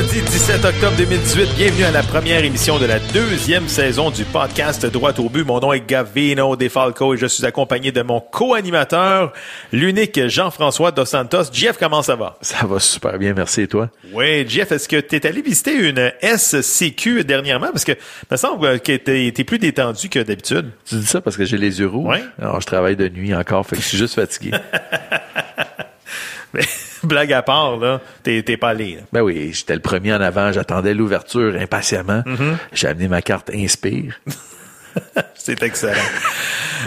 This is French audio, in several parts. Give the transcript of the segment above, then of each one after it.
Mercredi 17 octobre 2018, bienvenue à la première émission de la deuxième saison du podcast Droit au but. Mon nom est Gavino Defalco et je suis accompagné de mon co-animateur, l'unique Jean-François Dos Santos. Jeff, comment ça va? Ça va super bien, merci et toi? Oui, Jeff, est-ce que tu es allé visiter une SCQ dernièrement? Parce que me semble que tu plus détendu que d'habitude. Tu dis ça parce que j'ai les yeux rouges? Oui. Alors, je travaille de nuit encore, fait que je suis juste fatigué. Mais blague à part, là, t'es t'es pas allé. là. ben oui, j'étais le premier en avant, j'attendais l'ouverture impatiemment. Mm-hmm. J'ai amené ma carte Inspire. C'est excellent.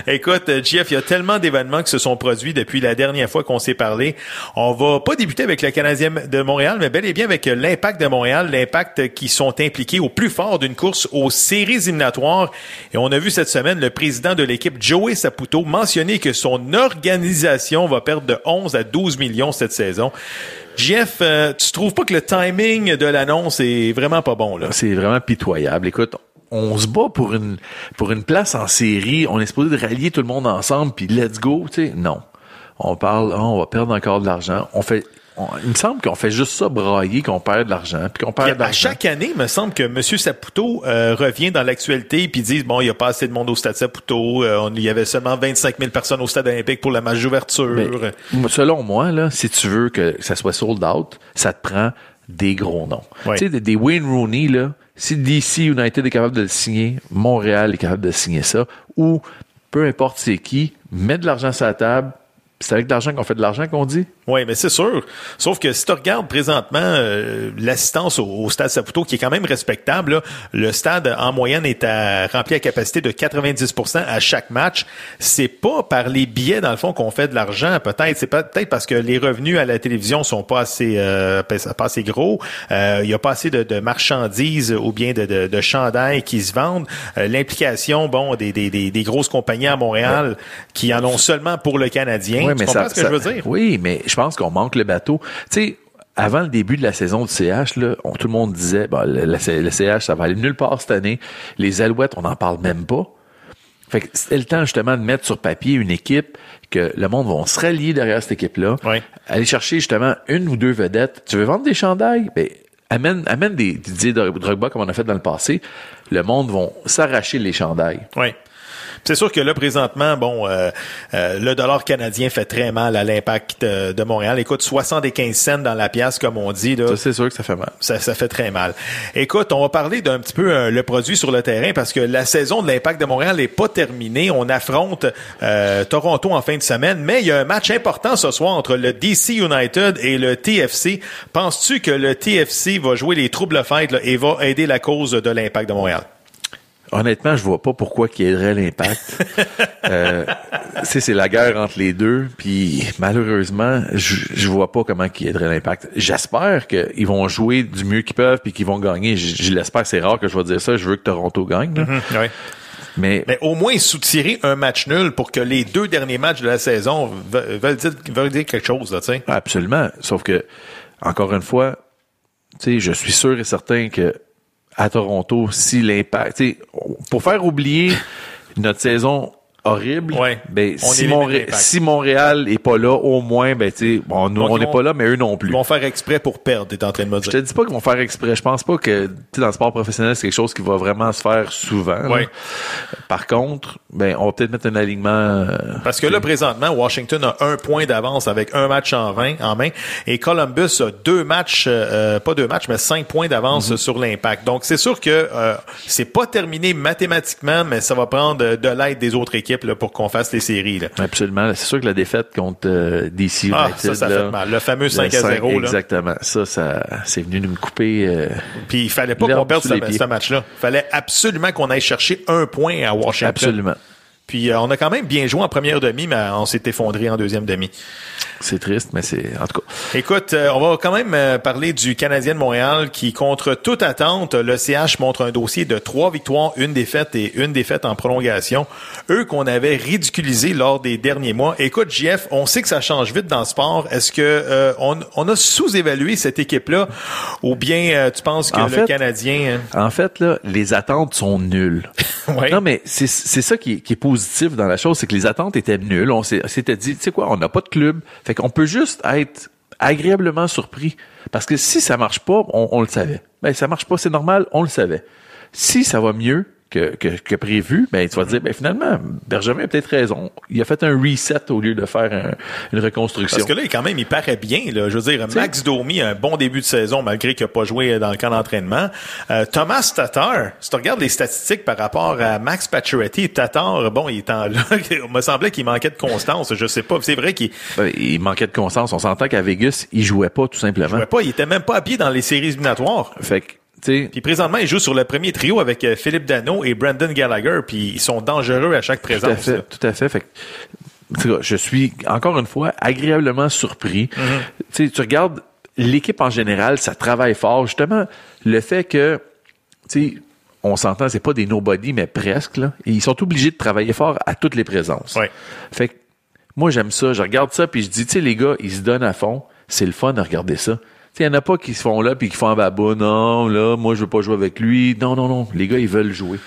Écoute, euh, Jeff, il y a tellement d'événements qui se sont produits depuis la dernière fois qu'on s'est parlé. On va pas débuter avec le Canadien de Montréal, mais bel et bien avec l'Impact de Montréal, l'Impact qui sont impliqués au plus fort d'une course aux séries éliminatoires. Et on a vu cette semaine le président de l'équipe, Joey Saputo, mentionner que son organisation va perdre de 11 à 12 millions cette saison. Jeff, euh, tu trouves pas que le timing de l'annonce est vraiment pas bon, là? C'est vraiment pitoyable. Écoute, on se bat pour une, pour une place en série. On est supposé de rallier tout le monde ensemble, puis let's go, tu sais. Non. On parle, ah, on va perdre encore de l'argent. On fait, on- il me semble qu'on fait juste ça brailler, qu'on perd de l'argent, puis qu'on perd de à chaque année, il me semble que M. Saputo euh, revient dans l'actualité puis dit bon, il n'y a pas assez de monde au stade Saputo. euh, on- il y avait seulement 25 000 personnes au stade olympique pour le match d'ouverture. Selon moi, là, si tu veux que ça soit sold out, ça te prend des gros noms. Tu sais, des, des Wayne Rooney, là, si DC United est capable de le signer, Montréal est capable de signer ça, ou peu importe c'est qui, mets de l'argent sur la table, c'est avec de l'argent qu'on fait de l'argent qu'on dit? Oui, mais c'est sûr. Sauf que si tu regardes présentement euh, l'assistance au, au stade Saputo, qui est quand même respectable, là, le stade en moyenne est à, rempli à capacité de 90% à chaque match. C'est pas par les billets dans le fond qu'on fait de l'argent. Peut-être, c'est peut-être parce que les revenus à la télévision sont pas assez, euh, pas assez gros. Euh, Il y a pas assez de, de marchandises ou bien de, de, de chandails qui se vendent. Euh, L'implication, bon, des, des, des, des grosses compagnies à Montréal qui en ont seulement pour le Canadien. Ouais, tu comprends ce que ça- je veux dire? Oui, mais je pense qu'on manque le bateau. Tu sais, avant le début de la saison du CH, là, on- tout le monde disait, bah, le, le- le CH, ça va aller nulle part cette année. Les Alouettes, on n'en parle même pas. Fait que c'était le temps justement de mettre sur papier une équipe que le monde va se rallier derrière cette équipe-là. Ouais. Aller chercher justement une ou deux vedettes. Tu veux vendre des chandails? Ben, amène, amène des Didier Drogba comme on a fait dans le passé. Le monde va s'arracher les chandails. Oui. C'est sûr que là, présentement, bon, euh, euh, le dollar canadien fait très mal à l'impact euh, de Montréal. Écoute, 75 cents dans la pièce, comme on dit. Là, Ça, c'est sûr que ça fait mal. ça, ça fait très mal. Écoute, on va parler d'un petit peu le produit sur le terrain parce que la saison de l'Impact de Montréal n'est pas terminée. On affronte euh, Toronto en fin de semaine, mais il y a un match important ce soir entre le DC United et le TFC. Penses-tu que le TFC va jouer les troubles fêtes là, et va aider la cause de l'Impact de Montréal? Honnêtement, je vois pas pourquoi qu'il aiderait l'impact. euh, tu sais, c'est la guerre entre les deux, puis malheureusement, je, je vois pas comment qu'il aiderait l'impact. J'espère qu'ils vont jouer du mieux qu'ils peuvent puis qu'ils vont gagner. Je, je l'espère, c'est rare que je vais dire ça. Je veux que Toronto gagne. là. Oui. Mais, Mais au moins soutirer un match nul pour que les deux derniers matchs de la saison ve- veulent dire, veulent dire quelque chose, là, tu sais. absolument. Sauf que, encore une fois, tu sais, je suis sûr et certain que à Toronto, si l'impact, pour faire oublier notre saison horrible, Ouais. ben, On si, Montré- Montréal est pas là, au moins, ben, tu sais, bon, nous, Donc, on n'est pas là, mais eux non plus. Ils vont faire exprès pour perdre, t'es en train de me Je dire. te dis pas qu'ils vont faire exprès. Je pense pas que, tu sais, dans le sport professionnel, c'est quelque chose qui va vraiment se faire souvent. Ouais. Par contre, ben, on va peut-être mettre un alignement. euh, Parce que là, présentement, Washington a un point d'avance avec un match en, 20, en main et Columbus a deux matchs, euh, pas deux matchs, mais cinq points d'avance Mhm. sur l'impact. Donc, c'est sûr que euh, c'est pas terminé mathématiquement, mais ça va prendre euh, de l'aide des autres équipes là, pour qu'on fasse les séries. Là. Absolument. C'est sûr que la défaite contre euh, DC United. Ah, ça, ça là, fait mal. Le fameux le 5 à 0. là. Exactement. Ça, ça, c'est venu nous couper. euh, Puis il fallait pas qu'on perde ce, ce match-là. Il fallait absolument qu'on aille chercher un point à Washington. absolument. Puis euh, on a quand même bien joué en première demi, mais on s'est effondré en deuxième demi. C'est triste, mais c'est en tout cas. Écoute, euh, on va quand même euh, parler du Canadien de Montréal qui, contre toute attente, le CH montre un dossier de trois victoires, une défaite et une défaite en prolongation. Eux qu'on avait ridiculisés lors des derniers mois. Écoute, JF, on sait que ça change vite dans le sport. Est-ce que on, on, a sous-évalué cette équipe-là ou bien tu penses que En le fait- Canadien... En fait, là, les attentes sont nulles. Ouais. Non, mais c'est ça qui qui est positif dans la chose, c'est que les attentes étaient nulles. On s'était dit, tu sais quoi, on n'a pas de club. Fait qu'on peut juste être agréablement surpris. Parce que si ça marche pas, on, on le savait. Ben, ça marche pas, c'est normal, on le savait. Si ça va mieux que, que, que prévu, ben, tu vas te dire, ben, finalement, Benjamin a peut-être raison. Il a fait un reset au lieu de faire un- une reconstruction. Parce que là, quand même, il paraît bien. Là. Je veux dire, Max Domi a un bon début de saison malgré qu'il n'a pas joué dans le camp d'entraînement. Euh, Thomas Tatar, si tu regardes les statistiques par rapport à Max Pacioretty, Tatar, bon, il est en là. Il me semblait qu'il manquait de constance. Je sais pas. C'est vrai qu'il Ben, il manquait de constance. On s'entend qu'à Vegas, il jouait pas, tout simplement. jouait pas. Il était même pas habillé dans les séries éliminatoires. Fait que, Puis présentement, il joue sur le premier trio avec euh, Philippe Dano et Brandon Gallagher. Puis ils sont dangereux à chaque Tout à présence. fait, là. tout à fait. Fait que, je suis encore une fois agréablement surpris. Mm-hmm. Tu regardes l'équipe en général, ça travaille fort. Justement, le fait que, tu sais, on s'entend, c'est pas des nobody, mais presque. Là. Et ils sont obligés de travailler fort à toutes les présences. Ouais. Fait que moi j'aime ça. Je regarde ça puis je dis, tu sais, les gars, ils se donnent à fond. C'est le fun de regarder ça. Il y en a pas qui se font là puis qui font un baba. Non, là, moi je veux pas jouer avec lui. Non, non, non. Les gars, ils veulent jouer.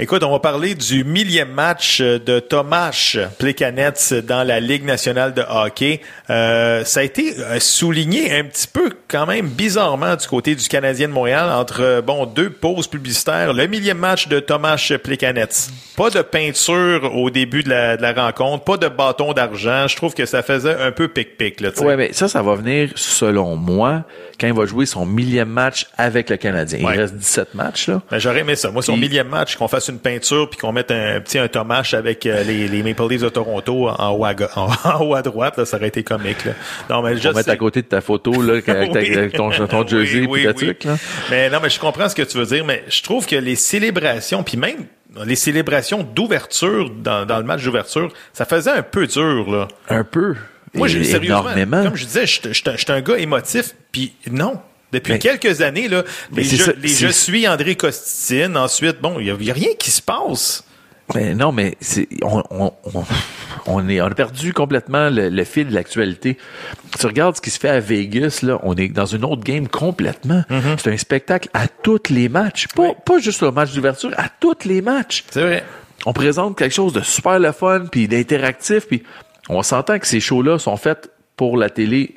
Écoute, on va parler du millième match de Tomas Plekanec dans la Ligue nationale de hockey. Euh, ça a été euh, souligné un petit peu quand même bizarrement du côté du Canadien de Montréal entre euh, bon deux pauses publicitaires. Le millième match de Tomas Plekanec. Pas de peinture au début de la, de la rencontre, pas de bâton d'argent. Je trouve que ça faisait un peu pic-pic. Ouais, mais ça, ça va venir, selon moi, quand il va jouer son millième match avec le Canadien. Ouais. Il reste 17 matchs, là. Ben, j'aurais aimé ça. Moi, son Puis- millième match, qu'on fasse une peinture puis qu'on mette un petit un Tomache avec euh, les, les Maple Leafs de Toronto en haut à, en, en haut à droite, là, ça aurait été comique. Là. Non, mais mettre à côté de ta photo, là, avec, ta- Oui. avec ton, ton jersey Oui, truc, là. Mais non, mais je comprends ce que tu veux dire, mais je trouve que les célébrations, puis même les célébrations d'ouverture dans, dans le match d'ouverture, ça faisait un peu dur, là. Un peu. Moi, j'ai sérieusement, énormément. comme je disais, je suis un gars émotif, puis non. Depuis Mais- quelques années, là, les, je, ça, les c'est- je suis André Costitine, ensuite, bon, il y, a- rien qui se passe. Mais non, mais c'est, on, on, on, on est, on a perdu complètement le, le fil de l'actualité. Tu regardes ce qui se fait à Vegas, là, on est dans une autre game complètement. C'est un spectacle à tous les matchs. Pas, Mm-hmm. Oui. pas juste le match d'ouverture, à tous les matchs. C'est vrai. on présente quelque chose de super le fun, puis d'interactif, puis on s'entend que ces shows-là sont faits pour la télé,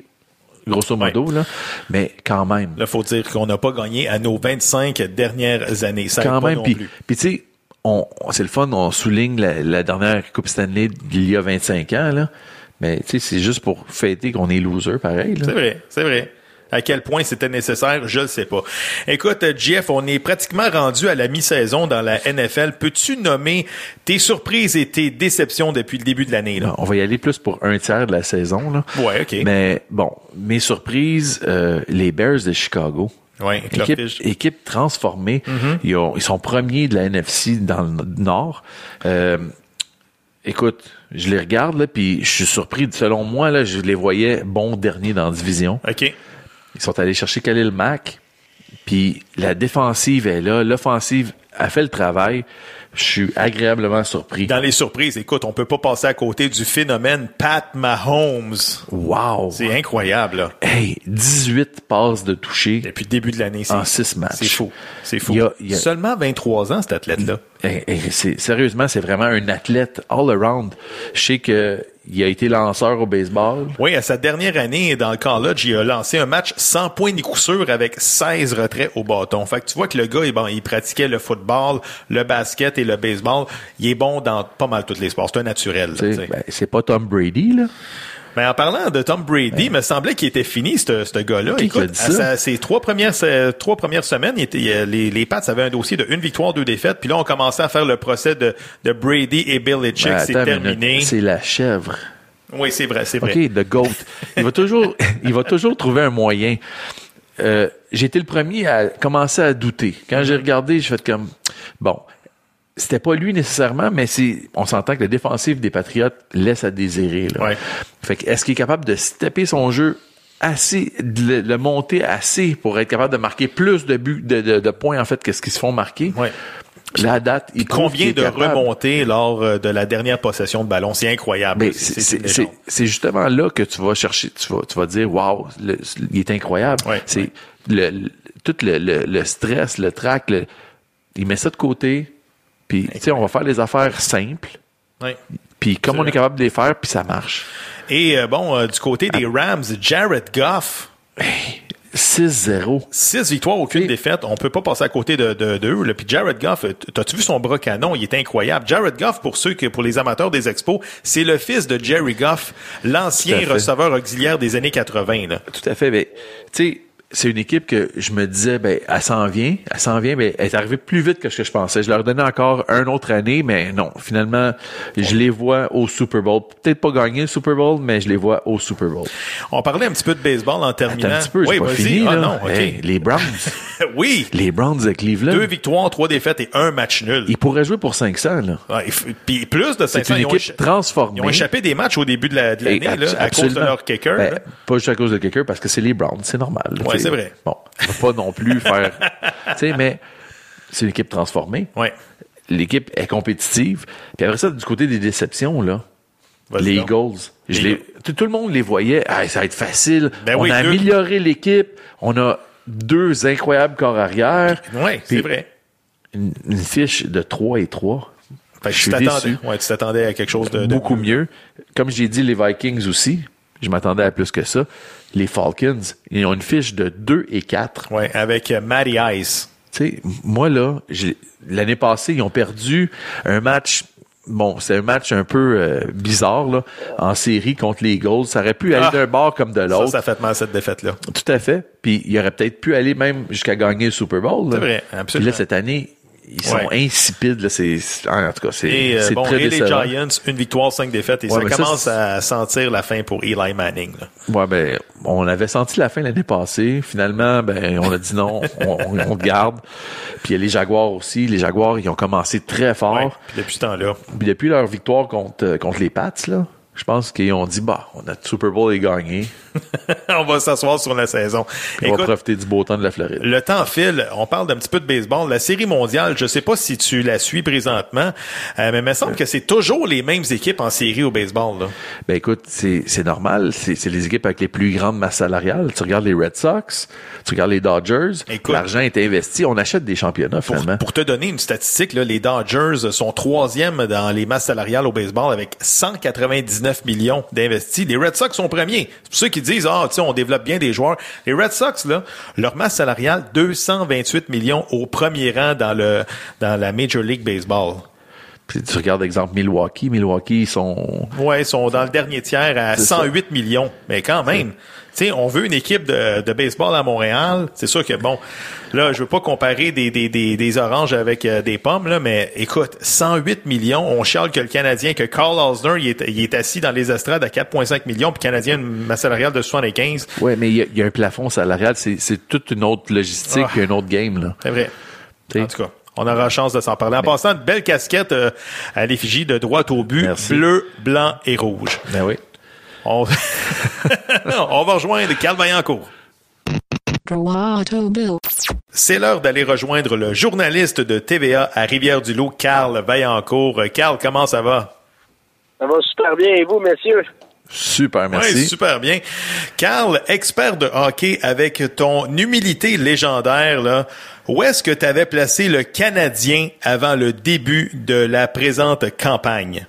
grosso modo, là, mais quand même. Là, faut dire qu'on n'a pas gagné à nos 25 dernières années. Ça quand même, puis tu sais, on, c'est le fun, on souligne la, la dernière Coupe Stanley d'il y a 25 ans, là, mais tu sais, c'est juste pour fêter qu'on est loser, pareil. C'est vrai, c'est vrai. À quel point c'était nécessaire, je ne sais pas. Écoute, Jeff, on est pratiquement rendu à la mi-saison dans la NFL. Peux-tu nommer tes surprises et tes déceptions depuis le début de l'année? Là? On va y aller plus pour un tiers de la saison, là. Ouais, OK. Mais bon, mes surprises, euh, les Bears de Chicago. Ouais, Équipe, transformée. Mm-hmm. ils, ont- ils sont premiers de la NFC dans le Nord. Euh, écoute, je les regarde, là, puis je suis surpris. Selon moi, là, je les voyais bons derniers dans la division. OK. Ils sont allés chercher Khalil Mack. Puis la défensive est là. L'offensive a fait le travail. Je suis agréablement surpris. Dans les surprises, écoute, on peut pas passer à côté du phénomène Pat Mahomes. Wow! C'est incroyable, là. Hey, 18 passes de toucher Depuis le début de l'année. c'est- en 6 matchs. C'est fou. C'est fou. Il y a- il y a- Seulement 23 ans, cet athlète-là. Eh, eh, sérieusement, c'est vraiment un athlète all around. Je sais que il a été lanceur au baseball. Oui, à sa dernière année dans le college, il a lancé un match sans point ni coup sûr avec 16 retraits au bâton. Fait que tu vois que le gars, il, bon, il pratiquait le football, le basket et le baseball. Il est bon dans pas mal tous les sports. C'est un naturel. ben, c'est pas Tom Brady, là. Mais en parlant de Tom Brady, il me semblait qu'il était fini, ce ce gars-là. Écoute, à sa- ses trois premières, ses trois premières semaines, il était, il- les, les Pats avaient un dossier de une victoire, deux défaites. Puis là, on commençait à faire le procès de, de Brady et Belichick. Ben, c'est terminé. C'est la chèvre. Oui, c'est vrai, c'est vrai. OK, the GOAT. Il va toujours, il va toujours trouver un moyen. Euh, j'ai été le premier à commencer à douter. Quand j'ai regardé, j'ai fait comme, bon, c'était pas lui nécessairement, mais c'est, on s'entend que le défensif des Patriotes laisse à désirer. Là. Ouais. Fait que est-ce qu'il est capable de stepper son jeu assez, de le, le monter assez pour être capable de marquer plus de buts, de, de, de points en fait que ce qu'ils se font marquer? Ouais. La date, il est de capable. remontées lors euh, de la dernière possession de ballon? C'est incroyable. Mais C'est- justement là que tu vas chercher, tu vas, tu vas dire, waouh, il est incroyable. Ouais, c'est le, le- tout le, le, stress, le trac, il met ça de côté. Puis, tu sais, on va faire les affaires simples. Puis, comme on est capable de les faire, puis ça marche. Et euh, bon, euh, du côté des Rams, Jared Goff, 6-0. six victoires, aucune défaite. On peut pas passer à côté de, de, d'eux. là. Puis Jared Goff, t'as-tu vu son bras canon? Il est incroyable. Jared Goff, pour ceux que, pour les amateurs des expos, c'est le fils de Jerry Goff, l'ancien receveur auxiliaire des années 80. Là. Tout à fait. Ben, tu sais, c'est une équipe que je me disais, ben, elle s'en vient, elle s'en vient, mais elle est arrivée plus vite que ce que je pensais. Je leur donnais encore une autre année, mais non, finalement, je les vois au Super Bowl. Peut-être pas gagner le Super Bowl, mais je les vois au Super Bowl. On parlait un petit peu de baseball en Attends terminant. un petit peu, oui, pas fini, Ah là. non. Hey, les Browns. oui. les Browns de Cleveland. Deux victoires, trois défaites et un match nul. Ils pourraient jouer pour 500, là. F- Puis plus de C'est 500, une ils ont, équipe transformée. ils ont échappé des matchs au début de la- l'année là, abs- à cause de leur kicker. Ben, là. pas juste à cause de kicker, parce que c'est les Browns, c'est normal. là, Ouais. C'est vrai. Bon, on va pas non plus faire... Tu sais, mais c'est une équipe transformée. Ouais. L'équipe est compétitive. Puis après ça, du côté des déceptions, là, les donc. Eagles, je Les tout, tout le monde les voyait. Ah, ça va être facile. Ben on oui, a amélioré l'équipe. On a deux incroyables corps arrière. Ouais, c'est vrai. Une, une fiche de 3 et 3. Fait que je tu suis déçu. Ouais, tu t'attendais à quelque chose de, de beaucoup mieux. Comme j'ai dit, les Vikings aussi, je m'attendais à plus que ça. Les Falcons, ils ont une fiche de 2 et 4. Ouais, avec euh, Matty Ice. Tu sais, moi là, l'année passée, ils ont perdu un match. Bon, c'est un match un peu euh, bizarre là, en série contre les Eagles. Ça aurait pu aller Ah! d'un bord comme de Ça, l'autre. ça fait mal cette défaite-là. Tout à fait. Puis il aurait peut-être pu aller même jusqu'à gagner le Super Bowl. C'est vrai, Puis absolument. là cette année, ils sont Ouais. insipides. Là, c'est, c'est- en tout cas, c'est, Et, euh, bon, très et les. Giants, une victoire, cinq défaites, et Ouais, ça commence à sentir la fin pour Eli Manning. là. Ouais, ben, on avait senti la fin l'année passée. Finalement, ben, on a dit non, on, te garde. Puis il y a les Jaguars aussi. Les Jaguars, ils ont commencé très fort. Ouais, puis depuis ce temps-là. Puis depuis leur victoire contre, euh, contre les Pats, là, je pense qu'ils ont dit, bah, on a le Super Bowl est gagné. on va s'asseoir sur la saison. On va profiter du beau temps de la Floride. le temps file. On parle d'un petit peu de baseball. La série mondiale, je sais pas si tu la suis présentement, euh, mais il me semble que c'est toujours les mêmes équipes en série au baseball. Là. Ben écoute, c'est normal. C'est les équipes avec les plus grandes masses salariales. Tu regardes les Red Sox, tu regardes les Dodgers. L'argent est investi. On achète des championnats, Pour, finalement. pour te donner une statistique, là, les Dodgers sont troisième dans les masses salariales au baseball avec 199 millions d'investis. Les Red Sox sont premiers. C'est pour ceux qui disent, ah, tu sais, on développe bien des joueurs. Les Red Sox, là, leur masse salariale, 228 millions au premier rang dans le, dans la Major League Baseball. Puis tu regardes, exemple, Milwaukee. Milwaukee, ils sont... Ouais, ils sont dans le dernier tiers à C'est 108 millions. Mais quand même, sais, on veut une équipe de, de baseball à Montréal. C'est sûr que bon, là, je veux pas comparer des, des, des, des oranges avec euh, des pommes, là, mais écoute, 108 millions, on chiale que le Canadien, que Carl Osner, il est, il est assis dans les estrades à 4,5 millions, puis le Canadien, une masse salariale de 75. Ouais, mais il y, a- y a un plafond salarial. C'est toute une autre logistique Ah. puis un autre game, là. C'est vrai. T'sais. En tout cas. On aura la chance de s'en parler. En passant, une belle casquette euh, à l'effigie de droite au but, Merci. bleu, blanc et rouge. Ben oui. On, on va rejoindre Carl Vaillancourt. Droit Bill. C'est l'heure d'aller rejoindre le journaliste de TVA à Rivière-du-Loup, Carl Vaillancourt. Carl, comment ça va? Ça va super bien, et vous, messieurs? Super, Oui, merci. super bien. Carl, expert de hockey avec ton humilité légendaire, là, où est-ce que tu avais placé le Canadien avant le début de la présente campagne?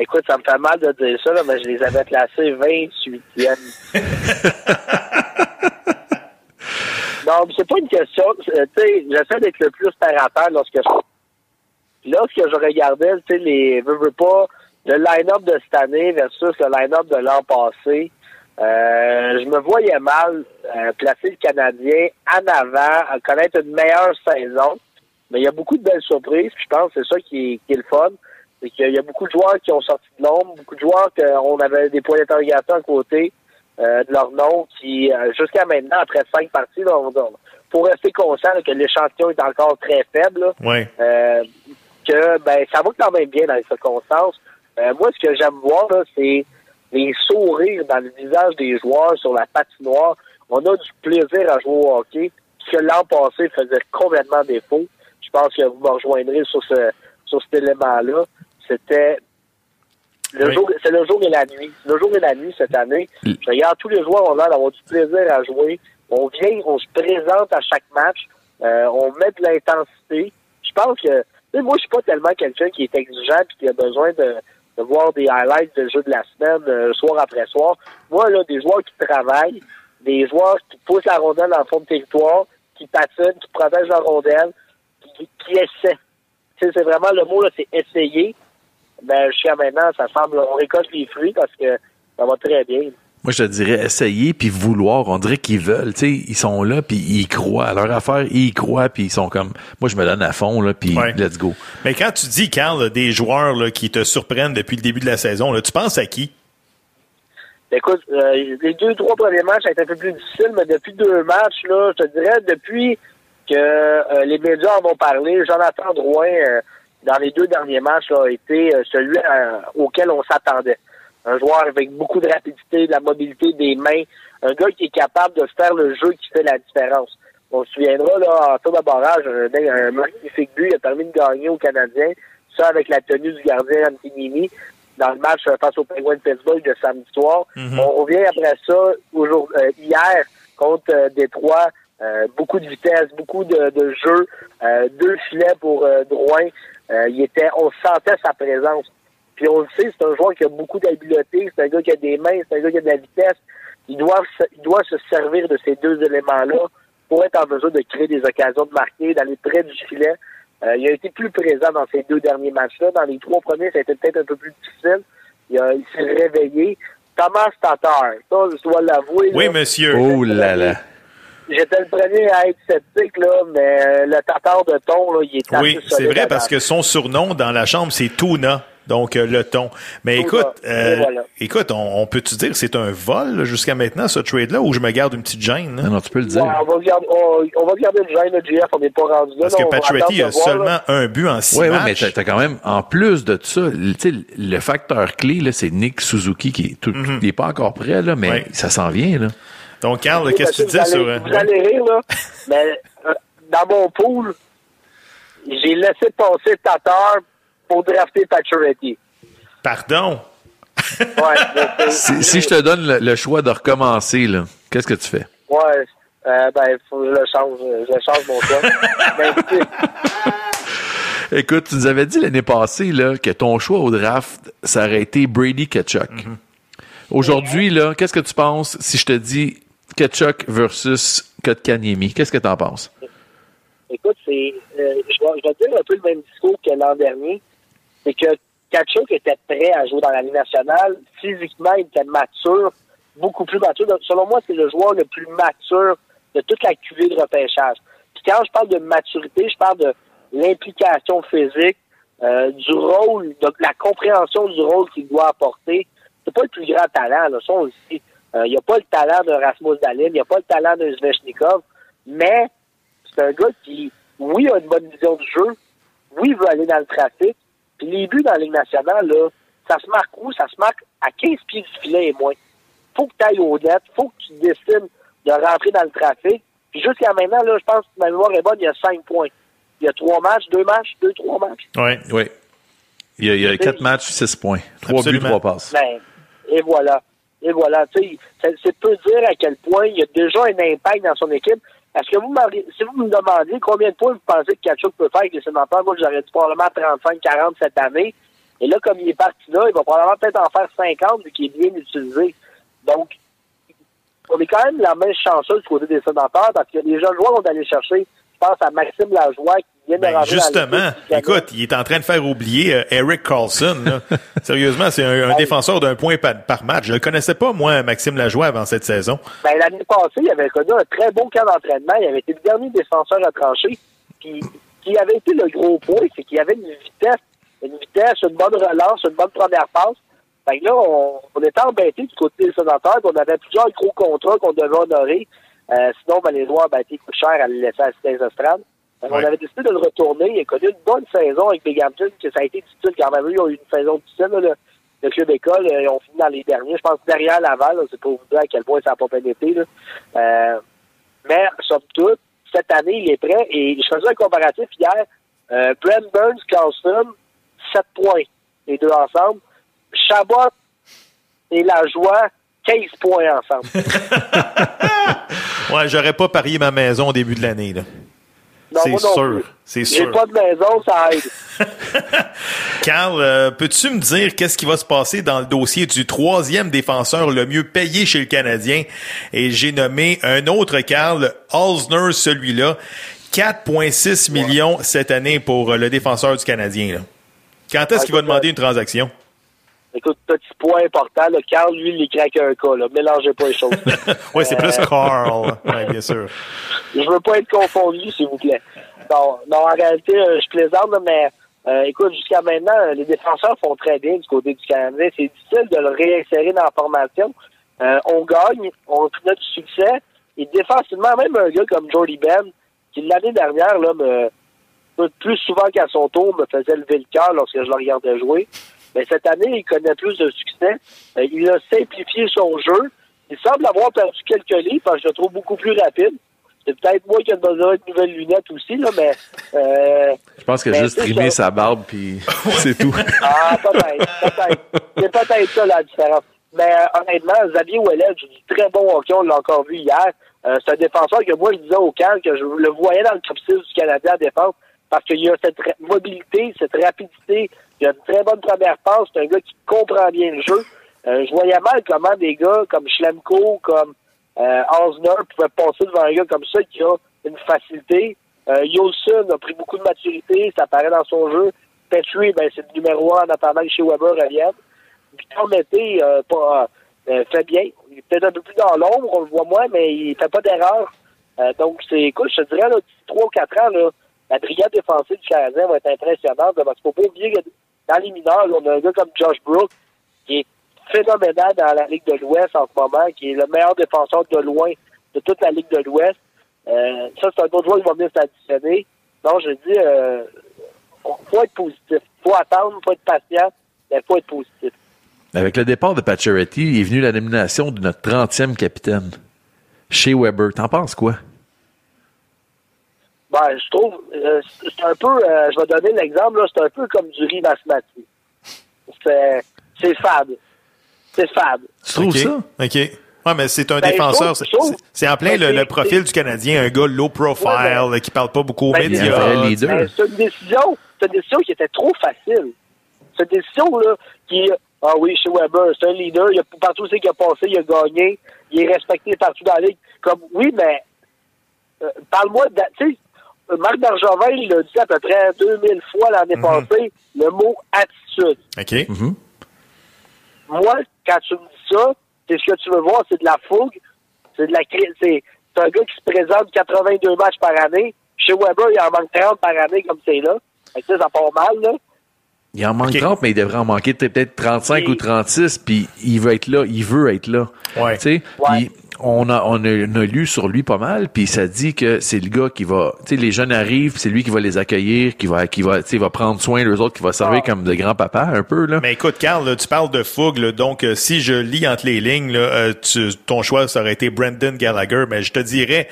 Écoute, ça me fait mal de dire ça, là, mais je les avais placés 28e. non, mais c'est pas une question. euh, Tu sais, j'essaie d'être le plus terre à terre lorsque je... Lorsque je regardais, tu sais, les... Veux, veux pas, le line-up de cette année versus le line-up de l'an passé, euh, je me voyais mal euh, placer le Canadien en avant, à connaître une meilleure saison. Mais il y a beaucoup de belles surprises, puis je pense que c'est ça qui est, qui est le fun. C'est qu'il y a beaucoup de joueurs qui ont sorti de l'ombre, beaucoup de joueurs qu'on avait des points d'interrogation à côté euh, de leur nom, qui, euh, jusqu'à maintenant, après cinq parties, là, on, on- faut rester conscient là, que l'échantillon est encore très faible. là. Euh, que ben ça va quand même bien dans les circonstances. Euh, moi, ce que j'aime voir, là, c'est les sourires dans le visage des joueurs sur la patinoire. On a du plaisir à jouer au hockey, ce que l'an passé faisait complètement défaut. Je pense que vous me rejoindrez sur ce sur cet élément-là. C'était le Oui. jour, c'est le jour et la nuit. Le jour et la nuit cette année. Mm. Je regarde tous les joueurs, on a d'avoir du plaisir à jouer. On vient, on se présente à chaque match. Euh, on met de l'intensité. Je pense que, moi, je suis pas tellement quelqu'un qui est exigeant et qui a besoin de, de voir des highlights de jeux de la semaine, euh, soir après soir. Moi, là, des joueurs qui travaillent, des joueurs qui poussent la rondelle dans le fond de territoire, qui patinent, qui protègent la rondelle, qui, qui essaient. Tu sais, c'est vraiment le mot, là, c'est essayer. Ben, jusqu'à maintenant, ça semble, on récolte les fruits parce que ça va très bien. Moi, je te dirais essayer puis vouloir. On dirait qu'ils veulent. Tu sais, ils sont là puis ils croient à leur affaire. Ils y croient puis ils sont comme. Moi, je me donne à fond là puis Ouais. let's go. Mais quand tu dis, Carl, des joueurs là, qui te surprennent depuis le début de la saison, là, tu penses à qui? Écoute, euh, les deux, trois premiers matchs ça a été un peu plus difficile, mais depuis deux matchs, là, je te dirais, depuis que euh, les médias en ont parlé, Jonathan Drouin, euh, dans les deux derniers matchs, là, a été euh, celui euh, auquel on s'attendait. Un joueur avec beaucoup de rapidité, de la mobilité des mains, un gars qui est capable de faire le jeu qui fait la différence. On se souviendra, là, en tour de barrage, un, un magnifique but, il a permis de gagner aux Canadiens, ça avec la tenue du gardien Antinini dans le match euh, face aux Penguins de Pittsburgh de samedi soir. On revient après ça aujourd'hui, euh, hier contre euh, Détroit. Euh, beaucoup de vitesse, beaucoup de, de jeu, euh, deux filets pour euh, Drouin. Euh, il était, on sentait sa présence. Puis on le sait, c'est un joueur qui a beaucoup d'habileté, c'est un gars qui a des mains, c'est un gars qui a de la vitesse. Il doit, se- il doit se servir de ces deux éléments-là pour être en mesure de créer des occasions de marquer, d'aller près du filet. Euh, il a été plus présent dans ces deux derniers matchs-là. Dans les trois premiers, ça a été peut-être un peu plus difficile. Il, a- il s'est réveillé. Thomas Tatar, ça, je dois l'avouer. Oui, là, monsieur. Oh là là. J'étais le premier à être sceptique, là, mais euh, le Tatar de ton, là, il est Oui, c'est vrai parce que son surnom dans la chambre, c'est Tuna. Donc, euh, le ton. Mais écoute, euh, voilà. écoute, on, on peut-tu dire que c'est un vol là, jusqu'à maintenant, ce trade-là, ou je me garde une petite gêne? là? Non, non, tu peux le Ouais, dire. on, va garder, on, on va garder le gêne, le GF, on n'est pas rendu là. Parce que Pacioretty a voir, seulement là. un but en six Oui, oui, mais t'as quand même, en plus de ça, le- tu sais, le facteur clé, là, c'est Nick Suzuki qui est tout, Mhm. il est pas encore prêt, là, mais Ouais. ça s'en vient, là. Donc, Carl, qu'est-ce que tu dis sur... euh, Vous allez rire, là, mais euh, dans mon pool, j'ai laissé passer Tatar pour drafter Pacioretty. Pardon? Ouais, Si, si je te donne le, le choix de recommencer, là, qu'est-ce que tu fais? Ouais, euh, ben, faut que je le change. Je le change, mon choix. mais écoutez, Écoute, tu nous avais dit l'année passée là, que ton choix au draft, ça aurait été Brady Ketchuk. Aujourd'hui, là, qu'est-ce que tu penses si je te dis Ketchuk versus Kotkaniemi? Qu'est-ce que tu en penses? écoute, c'est, euh, je, vais, dire un peu le même discours que l'an dernier. C'est que Kachuk était prêt à jouer dans la Ligue nationale. Physiquement, il était mature, beaucoup plus mature. Donc, selon moi, c'est le joueur le plus mature de toute la cuvée de repêchage. Puis quand je parle de maturité, je parle de l'implication physique, euh, du rôle, de la compréhension du rôle qu'il doit apporter. C'est pas le plus grand talent, là, ça on le sait. Euh, il n'y a pas le talent de Rasmus Dahlin, il n'y a pas le talent de Zvechnikov, mais c'est un gars qui, oui, a une bonne vision du jeu, oui, il veut aller dans le trafic, puis les buts dans la Ligue nationale, là, ça se marque où? Ça se marque à 15 pieds du filet et moins. faut que tu ailles au net, faut que tu décides de rentrer dans le trafic. Puis jusqu'à maintenant, là, je pense que ma mémoire est bonne, il y a 5 points. Il y a 3 matchs, 2 matchs, 2, 3 matchs. Oui. Oui. Il y a, il y a quatre matchs, six points. Trois buts, Absolument. trois passes. Ben, et voilà. Et voilà. Tu sais, c'est- peu dire à quel point il y a déjà un impact dans son équipe. Est-ce que vous si vous me demandiez combien de points vous pensez que Kachuk peut faire avec les sénateurs, moi j'aurais dit probablement 35-40 cette année. Et là, comme il est parti là, il va probablement peut-être en faire 50 vu qu'il est bien utilisé. Donc, on est quand même la main chanceuse du côté des sénateurs parce qu'il y a des jeunes joueurs qu'on est allé chercher. Je pense à Maxime Lajoie qui Ben, justement, écoute, il est en train de faire oublier euh, Eric Carlson. là. Sérieusement, c'est un, un défenseur d'un point par, par match. Je le connaissais pas, moi, Maxime Lajoie, avant cette saison. Ben, l'année passée, il avait connu un très bon camp d'entraînement. Il avait été le dernier défenseur à trancher. Puis, qui avait été le gros point, c'est qu'il avait une vitesse, une vitesse, une bonne relance, une bonne première passe. Fait que là, on, on était embêtés du côté des sénateurs, qu'on avait plusieurs gros contrats qu'on devait honorer. Euh, sinon, ben, les joueurs ben, étaient cher à les laisser à Cité Estrades. On avait décidé de le retourner. Il a connu une bonne saison avec Binghamton, que ça a été difficile quand même. Ils ont eu une saison difficile. là, le, le club école, euh, ils ont fini dans les derniers. Je pense derrière Laval. C'est pour vous dire à quel point ça n'a pas été. Là. Euh, mais, somme toute, cette année, il est prêt. Et je faisais un comparatif hier. Euh, Brent Burns, Carlson, 7 points, les deux ensemble. Chabot et La Joie, 15 points ensemble. Ouais, j'aurais pas parié ma maison au début de l'année. C'est sûr. C'est J'ai sûr. pas de maison, ça aide. Carl, euh, peux-tu me dire qu'est-ce qui va se passer dans le dossier du troisième défenseur le mieux payé chez le Canadien? Et j'ai nommé un autre Carl, Alsner, celui-là. 4,6 millions cette année pour euh, le défenseur du Canadien. là. Quand est-ce qu'il va demander une transaction? Écoute, petit point important, là, Carl, lui, il craque un cas, là. Mélangez pas les choses. Oui, c'est plus Carl. Ouais, bien sûr. Je veux pas être confondu, s'il vous plaît. Non, non, en réalité, euh, je plaisante, mais euh, écoute, jusqu'à maintenant, euh, les défenseurs font très bien du côté du Canadien. C'est difficile de le réinsérer dans la formation. Euh, on gagne, on a du succès. Et défensivement, même un gars comme Jordy Ben, qui l'année dernière, là, me, plus souvent qu'à son tour, me faisait lever le cœur lorsque je le regardais jouer. Mais cette année, il connaît plus de succès. Euh, il a simplifié son jeu. Il semble avoir perdu quelques livres, parce que je le trouve beaucoup plus rapide. C'est peut-être moi qui ai besoin de nouvelles lunettes aussi, là, mais euh, Je pense qu'il a juste trimé sa barbe, puis c'est tout. ah, peut-être, peut-être. C'est peut-être ça la différence. Mais euh, honnêtement, Xavier Ouellet joue du très bon hockey, on l'a encore vu hier. Euh, c'est un défenseur que moi, je disais au camp que je le voyais dans le top 6 du Canadien à défense parce qu'il y a cette mobilité, cette rapidité. Il a une très bonne première passe. C'est un gars qui comprend bien le jeu. Euh, je voyais mal comment des gars comme Schlemko, comme euh, Osner pouvaient passer devant un gars comme ça qui a une facilité. Euh, Yolson a pris beaucoup de maturité, ça paraît dans son jeu. Petrie, ben, c'est le numéro un en attendant que chez Weber revienne. Victor Mété euh, pas, euh, fait bien. Il est peut-être un peu plus dans l'ombre, on le voit moins, mais il fait pas d'erreur. Euh, donc, c'est, écoute, je te dirais, là, d'ici trois ou quatre ans, là, la brigade défensive du Canadien va être impressionnante, parce qu'il faut pas oublier que dans les mineurs, on a un gars comme Josh Brook, qui est phénoménal dans la Ligue de l'Ouest en ce moment, qui est le meilleur défenseur de loin de toute la Ligue de l'Ouest. Euh, ça, c'est un autre joueur qui va venir s'additionner. Donc, je dis, euh, faut être positif. faut attendre, faut être patient, mais faut être positif. Avec le départ de Pacioretty, est venu la nomination de notre 30e capitaine. Chez Weber. T'en penses quoi? Ben, je trouve, euh, c'est un peu, euh, je vais donner l'exemple, là, c'est un peu comme du riz basmati. C'est, c'est fade. C'est fade. Tu trouves ça? OK. Ouais, mais c'est un Ben, défenseur. C'est en plein Ben, le, profil du Canadien, un gars low profile, Ouais, ben- qui parle pas beaucoup aux Ben, médias. c'est une décision, c'est une décision qui était trop facile. Cette décision-là, qui, ah oui, chez Weber, c'est un leader, il a, partout où c'est qu'il a passé, il a gagné, il est respecté partout dans la ligue. Comme, oui, mais, euh, parle-moi de, tu sais, Marc Bergevin, il l'a dit à peu près 2000 fois l'année passée, le mot attitude. OK. Mhm. Moi, quand tu me dis ça, c'est ce que tu veux voir, c'est de la fougue, c'est de la c'est un gars qui se présente 82 matchs par année. Chez Weber, il en manque 30 par année comme c'est là. Fait que ça, ça part mal, là. Il en manque OK. 30, mais il devrait en manquer peut-être 35 Oui. ou 36, puis il veut être là, il veut être là. Ouais. Tu sais, Ouais. On a, on, a, on a lu sur lui pas mal, puis ça dit que c'est le gars qui va, tu sais, les jeunes arrivent, c'est lui qui va les accueillir, qui va, qui va, tu sais, va prendre soin d'eux autres, qui va servir Ah. comme de grand-papa un peu, là. Mais écoute, Carl, là, tu parles de fougue, là, donc euh, si je lis entre les lignes, là, euh, tu- ton choix, ça aurait été Brendan Gallagher, mais je te dirais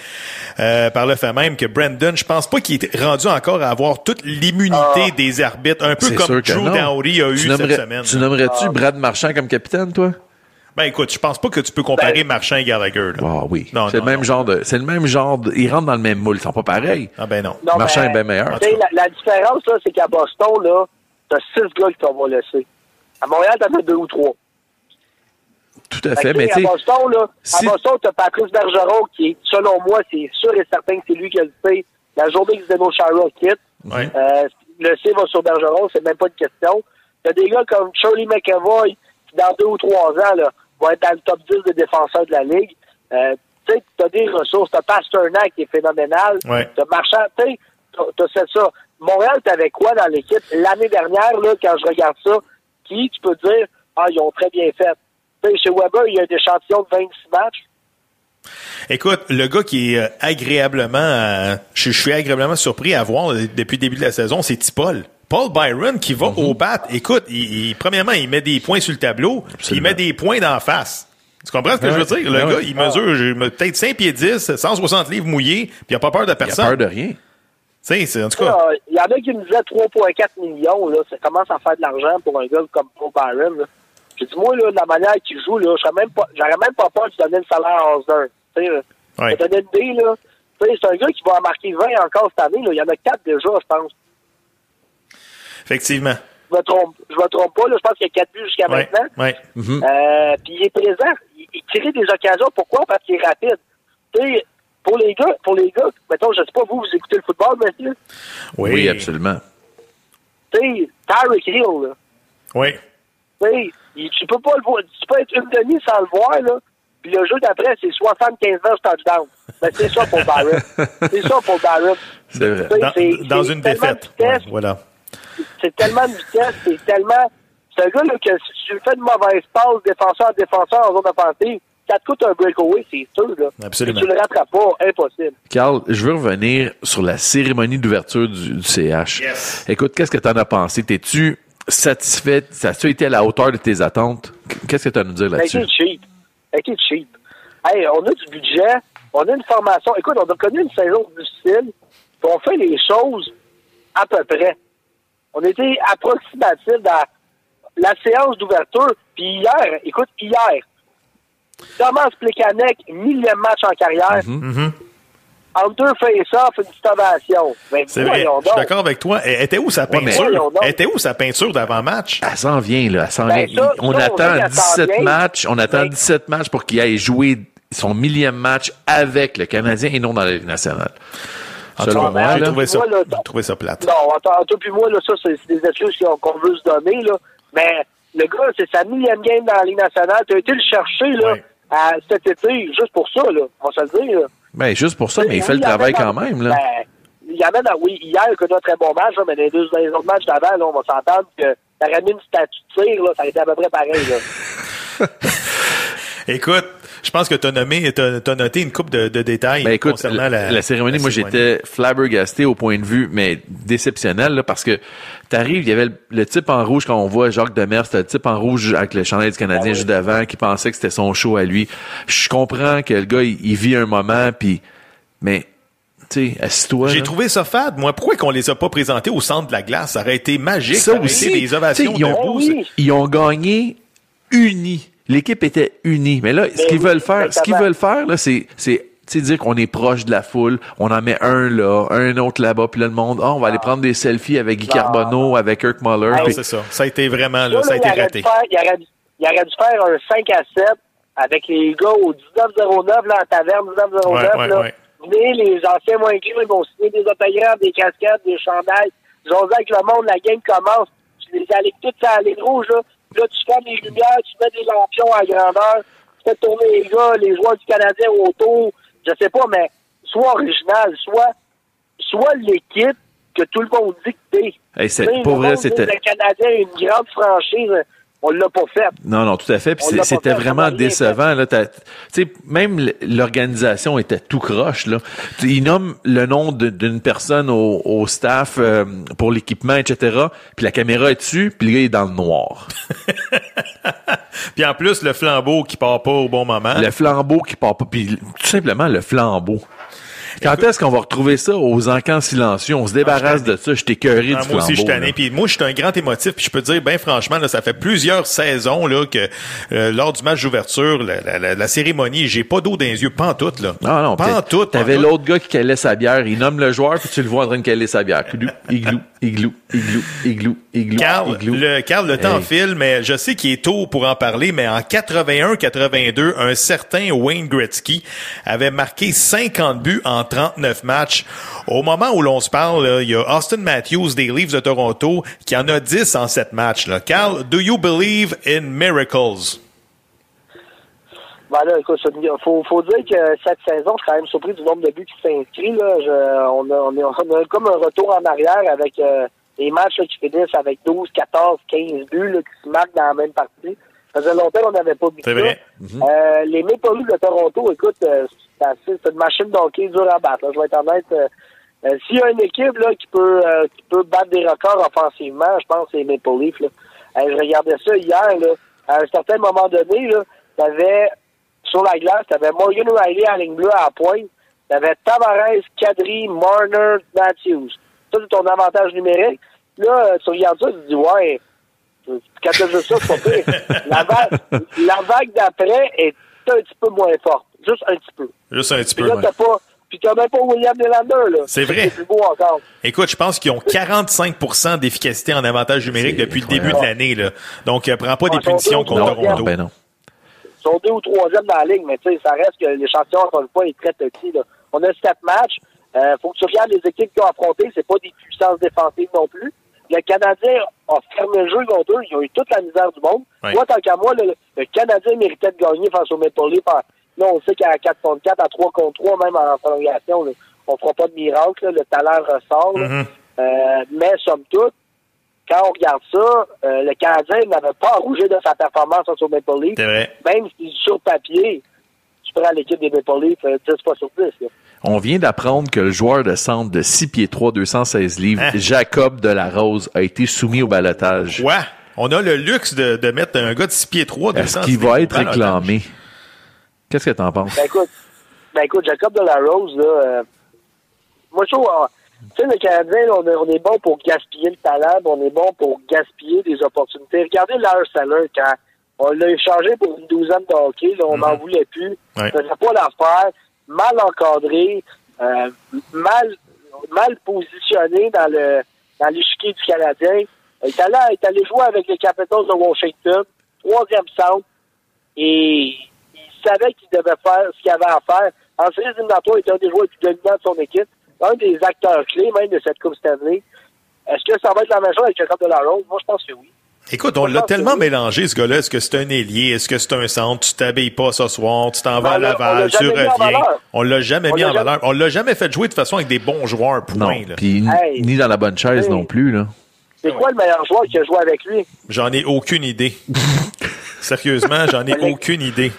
euh, par le fait même que Brendan, je pense pas qu'il est rendu encore à avoir toute l'immunité Ah. des arbitres, un peu comme Drew. Dowdy a eu tu cette semaine. tu nommerais-tu Brad Marchand comme capitaine, toi? Ben écoute, je pense pas que tu peux comparer Ben- Marchand et Gallagher. Là. Ah oui. Non, c'est non, le même non. genre de, c'est le même genre de, ils rentrent dans le même moule, ils sont pas pareils. Ah ben non. Non, Marchand est bien meilleur. La, la différence, là, c'est qu'à Boston, là, t'as six gars qui t'en vont laisser. À Montréal, t'en as deux ou trois. Tout à Fait fait, mais tu sais, à Boston, là, si- à Boston, t'as Patrice Bergeron qui est, selon moi, c'est sûr et certain que c'est lui qui le sait. La journée que Zdeno Chara quitte, Ouais. euh, le C va sur Bergeron, c'est même pas une question. T'as des gars comme Charlie McAvoy, qui dans deux ou trois ans, là, va être dans le top 10 des défenseurs de la Ligue. Euh, tu sais, t'as des ressources. T'as Pasternak qui est phénoménal. Ouais. T'as Marchand, tu sais, t'as fait ça. Montréal, t'avais quoi dans l'équipe? L'année dernière, là, quand je regarde ça, qui, tu peux dire, ah, ils ont très bien fait. Tu sais, chez Weber, il y a un échantillon de 26 matchs. Écoute, le gars qui est euh, agréablement, euh, je, suis agréablement surpris à voir depuis le début de la saison, c'est Tipol. Paul Byron qui va au bat. Écoute, il, il- premièrement, il met des points sur le tableau, puis il met des points d'en face. Tu comprends ce que je veux dire? Le Ouais, gars, ouais. il mesure peut-être 5 pieds 10, 160 livres mouillés, puis il a pas peur de Il a personne. peur de rien. Tu sais, c'est- en tout cas, Il y en a qui me disaient 3,4 millions. Là, ça commence à faire de l'argent pour un gars comme Paul Byron. J'ai dit, moi, là, de la manière qu'il joue, là, je serais même pas, j'aurais même pas peur de donner le salaire à Osner. Tu sais, là. Ouais. Pour te donner une idée, là. Tu sais, c'est un gars qui va en marquer 20 encore cette année. Là. Il y en a 4 déjà, je pense. Effectivement. Je me trompe. Je me trompe pas. Là. Je pense qu'il y a 4 buts jusqu'à Ouais, maintenant. ouais. Euh, puis il est présent. Il, il crée des occasions. Pourquoi? Parce qu'il est rapide. Tu sais, pour les gars, pour les gars, mettons, je sais pas, vous, vous écoutez le football, monsieur? Oui, Oui, absolument. Tu sais, Tyreek Hill, là. Oui. Tu sais, il- tu peux pas le voir. Tu peux être une demi sans le voir, là. Puis le jeu d'après, c'est 75 heures touchdown. Ben, c'est ça pour Barrett. c'est ça pour Barrett. C'est vrai. Dans, une défaite. de vitesse, Ouais, voilà. C'est tellement de vitesse, c'est tellement. C'est un gars là, que si tu lui fais une mauvaise passe, défenseur, défenseur en zone offensive, ça te coûte un breakaway, c'est sûr. Là. Absolument. Et tu le rattrapes pas, impossible. Carl, je veux revenir sur la cérémonie d'ouverture du, du CH. Yes. Écoute, qu'est-ce que tu en as pensé? T'es-tu satisfait? Ça a-tu été à la hauteur de tes attentes? Qu'est-ce que tu as à nous dire là-dessus? été cheap? Ça a été cheap? Hey, on a du budget, on a une formation. Écoute, on a connu une saison difficile, puis on fait les choses à peu près. On était approximatif dans la séance d'ouverture, puis hier, écoute, hier, Thomas Plekanec, millième match en carrière, en deux face-off, une petite ovation. Ben, C'est vrai. Je suis d'accord avec toi. Elle était où sa peinture? Elle était où sa peinture d'avant-match? Elle s'en vient, là. Elle s'en Ben, vient. ça, on ça, attend dit qu'elle s'en 17 vient. matchs. On attend Ben- 17 matchs pour qu'il aille jouer son millième match avec le Canadien et non dans la Ligue nationale. En tout Selon cas, moi, j'ai là? trouvé ça, Moi, là, trouvé ça plate. Non, attends, toi puis moi, là, ça, c'est des excuses qu'on veut se donner, là. Mais le gars, c'est sa millième game dans la Ligue nationale. Tu as été le chercher, là, Ouais. à cet été, juste pour ça, là. On va se le dire, là. Ben, juste pour ça, mais il fait le travail quand même, là. Ben, il amène, à- oui, hier, il a un très bon match, là, mais dans les deux dans les autres matchs d'avant, là, on va s'entendre que t'aurais mis une statue de tir, là, ça aurait été à peu près pareil, là. Écoute, je pense que tu as nommé, t'as as noté une coupe de, de détails Ben écoute, concernant la, la, la cérémonie, la moi j'étais flabbergasté au point de vue, mais déceptionnel, là, parce que t'arrives, il y avait le, le type en rouge quand on voit Jacques Demers, c'était le type en rouge avec le chandail du Canadien Ah oui. juste devant, qui pensait que c'était son show à lui. Je comprends que le gars, il, il vit un moment, puis mais tu sais, assis-toi. J'ai trouvé ça fade, moi. Pourquoi qu'on les a pas présentés au centre de la glace? Ça aurait été magique. Ça aurait aussi, été des ovations ils ont-. Oui. Ils ont gagné unis. L'équipe était unie. Mais là, ce Ben qu'ils oui, veulent faire, ce qu'ils veulent faire, là, c'est, c'est, tu sais, dire qu'on est proche de la foule. On en met un là, un autre là-bas, puis là, le monde, ah, on va aller prendre des selfies avec Guy Non. Carbonneau, avec Kirk Muller. Ah, c'est ça. Ça a été vraiment, là, Ça, ça a été il, aurait raté. dû faire, il, aurait, dû- il aurait dû faire un 5 à 7 avec les gars au 1909, là, en taverne, 1909, Ouais, ouais, là. ouais. Venez, les anciens moins gris, ils vont signer des autographes, des casquettes, des chandails. J'ose avec le monde, la game commence. Tu les allais toutes à la ligne rouge, là. Là, tu fermes les lumières, tu mets des lampions à grandeur, tu fais tourner les gars, les joueurs du Canadien autour. Je sais pas, mais soit original, soit, soit l'équipe que tout le monde dit que t'es. Hey, c'est- pour vrai, c'était- Le Canadien est une grande franchise. On l'a pas fait. Non, non, tout à fait. Puis c'était vraiment décevant. Là, sais, même l'organisation était tout croche. Là. Ils nomment le nom d'une personne au, au staff euh, pour l'équipement, etc. Puis la caméra est dessus, puis le gars est dans le noir. Puis en plus, le flambeau qui part pas au bon moment. Le flambeau qui part pas. Puis tout simplement le flambeau. Quand est-ce qu'on va retrouver ça aux encans silencieux? On se débarrasse de ça. Je t'ai Ah, du moi aussi, je flambeau. tanné. moi, je suis un grand émotif. Puis je peux te dire, ben franchement, là, ça fait plusieurs saisons là que euh, lors du match d'ouverture, la, la, la, la cérémonie, j'ai pas d'eau dans les yeux, pas en tout là. Non, non, pas en t'es- tout. T'avais pantoute. l'autre gars qui calait sa bière, il nomme le joueur, puis tu le vois en train de caler sa bière. Igloo, igloo, igloo, igloo, igloo, igloo, Carl, igloo. le, Carl, le temps Hey. file, mais je sais qu'il est tôt pour en parler, mais en 81-82, un certain Wayne Gretzky avait marqué 50 buts en 39 matchs. Au moment où l'on se parle, il y a Austin Matthews des Leafs de Toronto qui en a 10 en 7 matchs. Là. Carl, do you believe in miracles? Ben là, écoute, il faut, faut dire que cette saison, je suis quand même surpris du nombre de buts qui s'inscrivent. Là. Je- on, a, on, est- on a comme un retour en arrière avec euh, les matchs là, qui finissent avec 12, 14, 15 buts là, qui se marquent dans la même partie. Ça faisait longtemps qu'on n'avait pas vu C'est ça. vrai. Euh, les Maple Leafs de Toronto, écoute, euh, c'est assez- c'est une machine d'hockey dure à battre. là, je vais être honnête. Euh, euh, S'il y a une équipe là, qui peut euh, qui peut battre des records offensivement, je pense que c'est les Maple Leafs. Là. Euh, je regardais ça hier. Là, à un certain moment donné, t'avais sur la glace, t'avais Morgan Riley à la ligne bleue à la pointe, t'avais Tavares, Kadri, Marner, Matthews. Ça, c'est ton avantage numérique. Là, euh, tu regardes ça, tu te dis, ouais, quand tu as ça, c'est pas pire. La vague, la vague d'après est un petit peu moins forte. Juste un petit peu. Juste un petit Puis peu. là, t'as pas. Puis t'as même pas William Nylander, là. C'est vrai. C'est plus beau encore. Écoute, je pense qu'ils ont 45% d'efficacité en avantage numérique depuis le début de l'année. là. Donc, euh, prends pas des Ouais, punitions contre non, Toronto. Ben non. Ils sont deux ou troisième dans la ligne, mais tu sais, ça reste que l'échantillon, encore une fois, est très petit. Là. On a sept matchs. Euh, faut que tu regardes les équipes qui ont affronté. C'est pas des puissances défensives non plus. Le Canadien a fermé le jeu contre eux. Ils ont eu toute la misère du monde. Moi, tant qu'à moi, le, le Canadien méritait de gagner face au Maple Leafs. Là, on sait qu'à 4 contre 4, à 3 contre 3, même en prolongation, là, on fera pas de miracle. là. le talent ressort. Mhm. Euh, mais somme toute, quand on regarde ça, euh, le Canadien n'avait pas à rougir de sa performance face au Maple vrai. Même si sur papier, tu prends l'équipe des Maple Leafs euh, 10 fois sur 10. là. On vient d'apprendre que le joueur de centre de 6 pieds 3, 216 livres, Hein? Jacob Delarose, a été soumis au balotage. Ouais. On a le luxe de, de mettre un gars de 6 pieds 3 Est-ce qu'il va être réclamé? Qu'est-ce que t'en penses? Ben écoute, ben écoute, Jacob Delarose, là, euh, moi je trouve, euh, tu sais, le Canadien, là, on, est, on est bon pour gaspiller le talent, on est bon pour gaspiller des opportunités. Regardez Lars Seller, quand on l'a échangé pour une douzaine de hockey, là, on n'en voulait plus. Ouais. Ça faisait pas l'affaire, mal encadré, euh, mal, mal positionné dans le dans l'échiquier du Canadien. Il est allé, il est allé jouer avec les Capitals de Washington, troisième centre, et il savait qu'il devait faire ce qu'il avait à faire. En séries éliminatoires, il était un des joueurs plus dominants de son équipe, un des acteurs clés même de cette Coupe Stanley. Est-ce que ça va être la même chose avec Jacob Delarose? Moi, je pense que oui. Écoute, on l'a tellement mélangé, ce gars-là. Est-ce que c'est un ailier? Est-ce que c'est un centre? Tu t'habilles pas ce soir, tu t'en vas à l'a- on Laval, l'a tu jamais mis en reviens. valeur. On l'a jamais mis en valeur. On l'a jamais fait jouer de façon avec des bons joueurs, Non. point. Puis ni- dans la bonne chaise non plus, là. C'est quoi le meilleur joueur qui a joué avec lui? J'en ai aucune idée. Sérieusement, j'en ai aucune idée.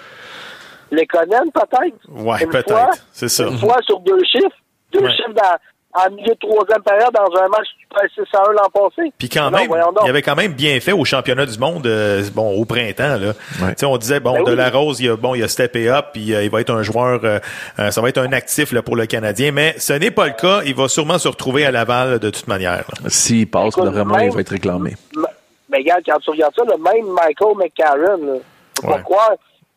Les Conan, peut-être? Ouais, peut-être. C'est ça. Une fois sur deux chiffres? Deux chiffres dans, en milieu de troisième période dans un match qui passe 6 à 1 l'an passé. Puis quand Non, même, il avait quand même bien fait au championnat du monde, euh, bon, au printemps. Là. Ouais. Tu sais, On disait, bon, Ben de oui. la Rose, il a, bon, il a steppé up, puis euh, il va être un joueur, euh, ça va être un actif là, pour le Canadien, mais ce n'est pas le cas. Il va sûrement se retrouver à Laval de toute manière. S'il passe, Écoute, vraiment, même- il va être réclamé. Mais regarde, quand tu regardes ça, le même Michael McCarron, là, je peux Ouais. pas croire,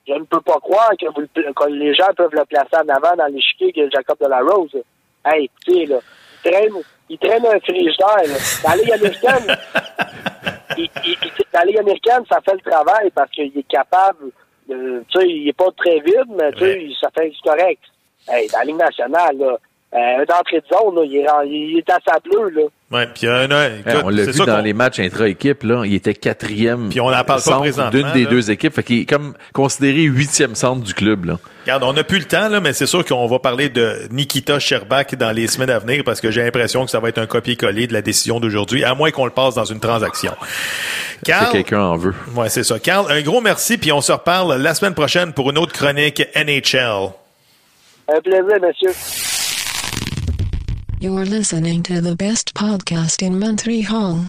je ne peux pas croire que, vous le- que les gens peuvent le placer en avant dans l'échiquier que Jacob Delarose. là. Hey, écoutez, là, il traîne, il traîne un frigidaire. là. Dans la Ligue américaine, il, il- dans la Ligue américaine, ça fait le travail parce qu'il est capable, de, tu sais, il est pas très vide, mais tu sais, Ouais. ça fait correct. Hey, dans la Ligue nationale, là, euh, d'entrée de zone, là, il, est, en- il est à sa bleue, là. Ouais, puis euh, Hein, écoute, on l'a vu dans les matchs intra-équipe, là. Il était quatrième. Puis on en parle pas centre présentement, D'une des là. deux équipes. Fait qu'il est comme considéré huitième centre du club, là. Regarde, on n'a plus le temps, là, mais c'est sûr qu'on va parler de Nikita Sherbak dans les semaines à venir parce que j'ai l'impression que ça va être un copier-coller de la décision d'aujourd'hui, à moins qu'on le passe dans une transaction. Carl, quelqu'un en veut. ouais, c'est ça. Carl, un gros merci, puis on se reparle la semaine prochaine pour une autre chronique NHL. Un plaisir, monsieur. You're listening to the best podcast in Montreal.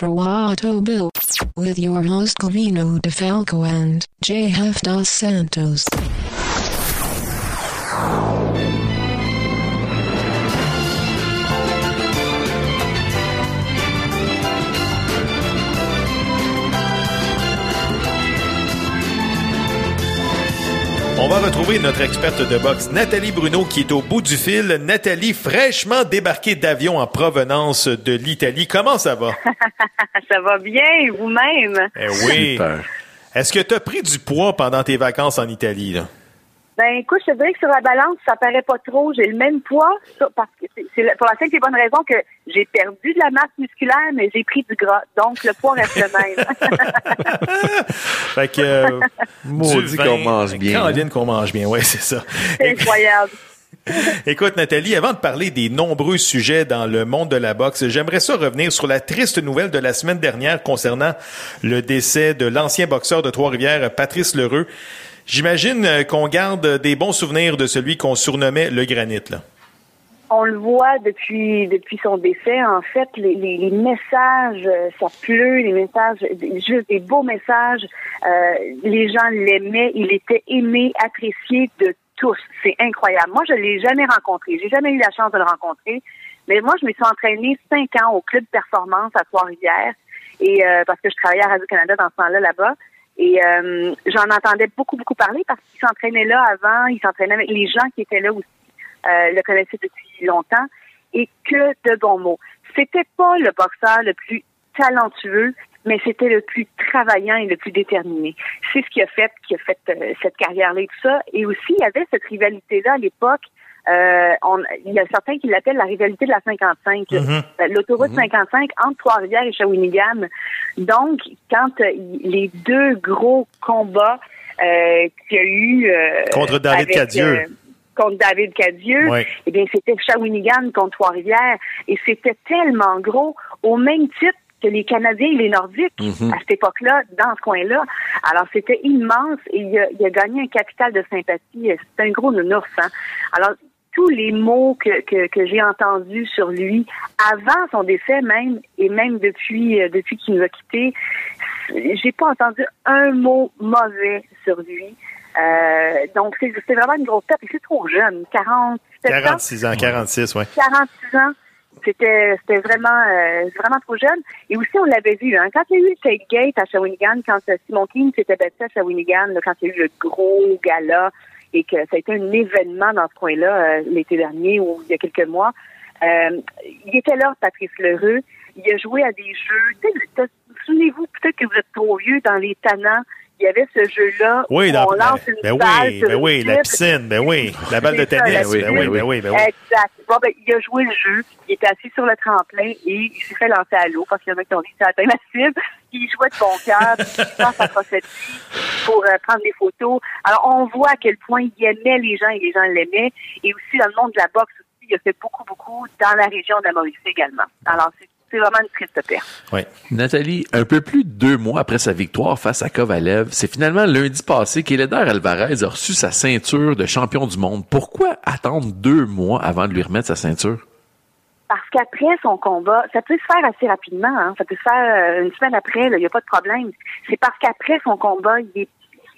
Drawato Bill. With your host Covino DeFalco and J.F. Dos Santos. On va retrouver notre experte de boxe, Nathalie Bruno, qui est au bout du fil. Nathalie, fraîchement débarquée d'avion en provenance de l'Italie. Comment ça va? Ça va bien, vous-même? Eh oui. Super. Est-ce que tu as pris du poids pendant tes vacances en Italie? Là? Ben écoute, je te dirais que sur la balance, ça paraît pas trop. J'ai le même poids, ça, parce que c'est- pour la simple et bonne raison que j'ai perdu de la masse musculaire, mais j'ai pris du gras. Donc le poids reste le même. Fait que. euh, Maudit qu'on mange bien. Caroline qu'on mange bien, ouais, c'est ça. c'est incroyable. Écoute, Nathalie, avant de parler des nombreux sujets dans le monde de la boxe, j'aimerais ça revenir sur la triste nouvelle de la semaine dernière concernant le décès de l'ancien boxeur de Trois-Rivières, Patrice Lheureux. J'imagine euh, qu'on garde des bons souvenirs de celui qu'on surnommait le granit, là. On le voit depuis depuis son décès. En fait, les, messages, euh, ça pleut, les messages, juste des beaux messages. Euh, les gens l'aimaient. Il était aimé, apprécié de tous. C'est incroyable. Moi, je l'ai jamais rencontré. J'ai jamais eu la chance de le rencontrer. Mais moi, je me suis entraînée cinq ans au club performance à Trois-Rivières. Et parce que je travaillais à Radio-Canada dans ce temps-là là-bas. Et euh, j'en entendais beaucoup, beaucoup parler parce qu'il s'entraînait là avant, il s'entraînait avec les gens qui étaient là aussi, euh, le connaissaient depuis longtemps, et que de bons mots. C'était pas le boxeur le plus talentueux, mais c'était le plus travaillant et le plus déterminé. C'est ce qui a fait, qui a fait euh, cette carrière-là et tout ça. Et aussi, il y avait cette rivalité-là à l'époque. Euh, on, il y a certains qui l'appellent la rivalité de la 55, Mhm. Euh, l'autoroute 55 entre Trois-Rivières et Shawinigan. Donc, quand euh, les deux gros combats euh, qu'il y a eu euh, Contre David avec, Cadieux. euh, contre David Cadieux, Ouais. eh bien, c'était Shawinigan contre Trois-Rivières. Et c'était tellement gros, au même titre que les Canadiens et les Nordiques à cette époque-là, dans ce coin-là. Alors, c'était immense et il a, il a gagné un capital de sympathie. C'est un gros nounours. Hein? Alors, tous les mots que, que, que j'ai entendus sur lui avant son décès même et même depuis euh, depuis qu'il nous a quittés, j'ai pas entendu un mot mauvais sur lui. Euh, donc c'est vraiment une grosse tête. Et c'est trop jeune, 47 ans. 46 ans, 46, ouais. 46 ans. C'était c'était vraiment euh, vraiment trop jeune. Et aussi, on l'avait vu, hein, quand il y a eu le tailgate à Shawinigan, quand euh, Simon King s'était battu à Shawinigan, là, quand il y a eu le gros gala et que ça a été un événement dans ce coin-là euh, l'été dernier ou il y a quelques mois, euh, il était là, Patrice Lheureux. Il a joué à des jeux. Souvenez-vous, peut-être que vous êtes trop vieux dans les tannants. Il y avait ce jeu-là Oui, où dans, on lance une ben balle oui, sur ben une oui, la piscine, ben oui, la balle de ça, tennis, ben oui, ben oui, ben oui. Exact. Bon, ben, il a joué le jeu. Il était assis sur le tremplin et il s'est fait lancer à l'eau parce qu'il y en a qui ont dit que ça atteint la cible. Il jouait de bon cœur. il pense à procéder pour euh, prendre des photos. Alors, on voit à quel point il aimait les gens et les gens l'aimaient. Et aussi, dans le monde de la boxe aussi, il a fait beaucoup, beaucoup dans la région de la Mauricie également. Alors, c'est c'est vraiment une triste perte. Ouais. Nathalie, un peu plus de deux mois après sa victoire face à Kovalev, c'est finalement lundi passé qu'Eléder Alvarez a reçu sa ceinture de champion du monde. Pourquoi attendre deux mois avant de lui remettre sa ceinture? Parce qu'après son combat, ça peut se faire assez rapidement. Hein? Ça peut se faire euh, une semaine après, il n'y a pas de problème. C'est parce qu'après son combat, il est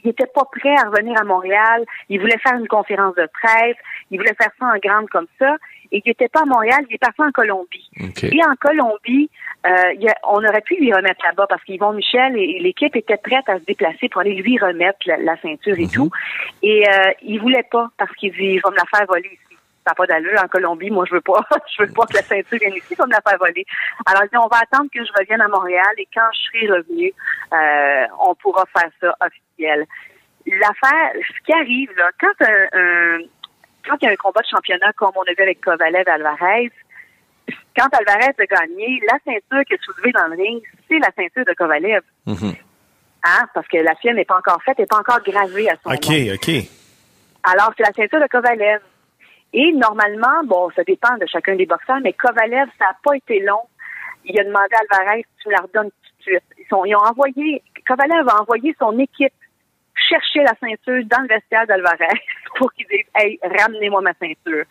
il était pas prêt à revenir à Montréal. Il voulait faire une conférence de presse. Il voulait faire ça en grande comme ça. Et il n'était pas à Montréal, il est parti en Colombie. Et en Colombie, euh, il y a- on aurait pu lui remettre là-bas parce qu'Yvon Michel et, et l'équipe étaient prêtes à se déplacer pour aller lui remettre la, la ceinture et tout. Et euh, il voulait pas parce qu'il dit il va me la faire voler ici. Ça n'a pas d'allure en Colombie. Moi, je veux pas. je veux pas que la ceinture vienne ici, il va me la faire voler. Alors, il dit, on va attendre que je revienne à Montréal et quand je serai revenu, euh, on pourra faire ça officiel. L'affaire, ce qui arrive, là, quand un, un- quand il y a un combat de championnat comme on a vu avec Kovalev et Alvarez, quand Alvarez a gagné, la ceinture qui est soulevée dans le ring, c'est la ceinture de Kovalev. Hein? Parce que la sienne n'est pas encore faite, n'est pas encore gravée à son OK, nom. OK. Alors, c'est la ceinture de Kovalev. Et normalement, bon, ça dépend de chacun des boxeurs, mais Kovalev, ça n'a pas été long. Il a demandé à Alvarez, tu me la redonnes tout de suite. Ils, sont- ils ont envoyé, Kovalev a envoyé son équipe chercher la ceinture dans le vestiaire d'Alvarez pour qu'il dise, hey, ramenez-moi ma ceinture.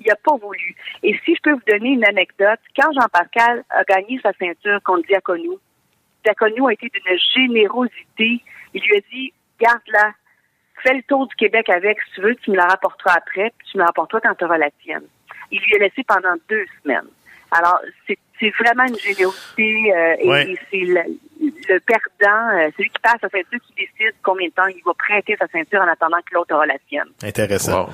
Il n'a pas voulu. Et si je peux vous donner une anecdote, quand Jean Pascal a gagné sa ceinture contre Diaconou, Diaconou a été d'une générosité. Il lui a dit, garde-la, fais le tour du Québec avec, si tu veux, tu me la rapporteras après, puis tu me la rapporteras quand tu auras la tienne. Il lui a laissé pendant deux semaines. Alors, c'est vraiment une générosité euh, et, Ouais. et c'est le, le perdant, euh, celui qui passe sa ceinture, qui décide combien de temps il va prêter sa ceinture en attendant que l'autre aura la sienne. Intéressant. Wow.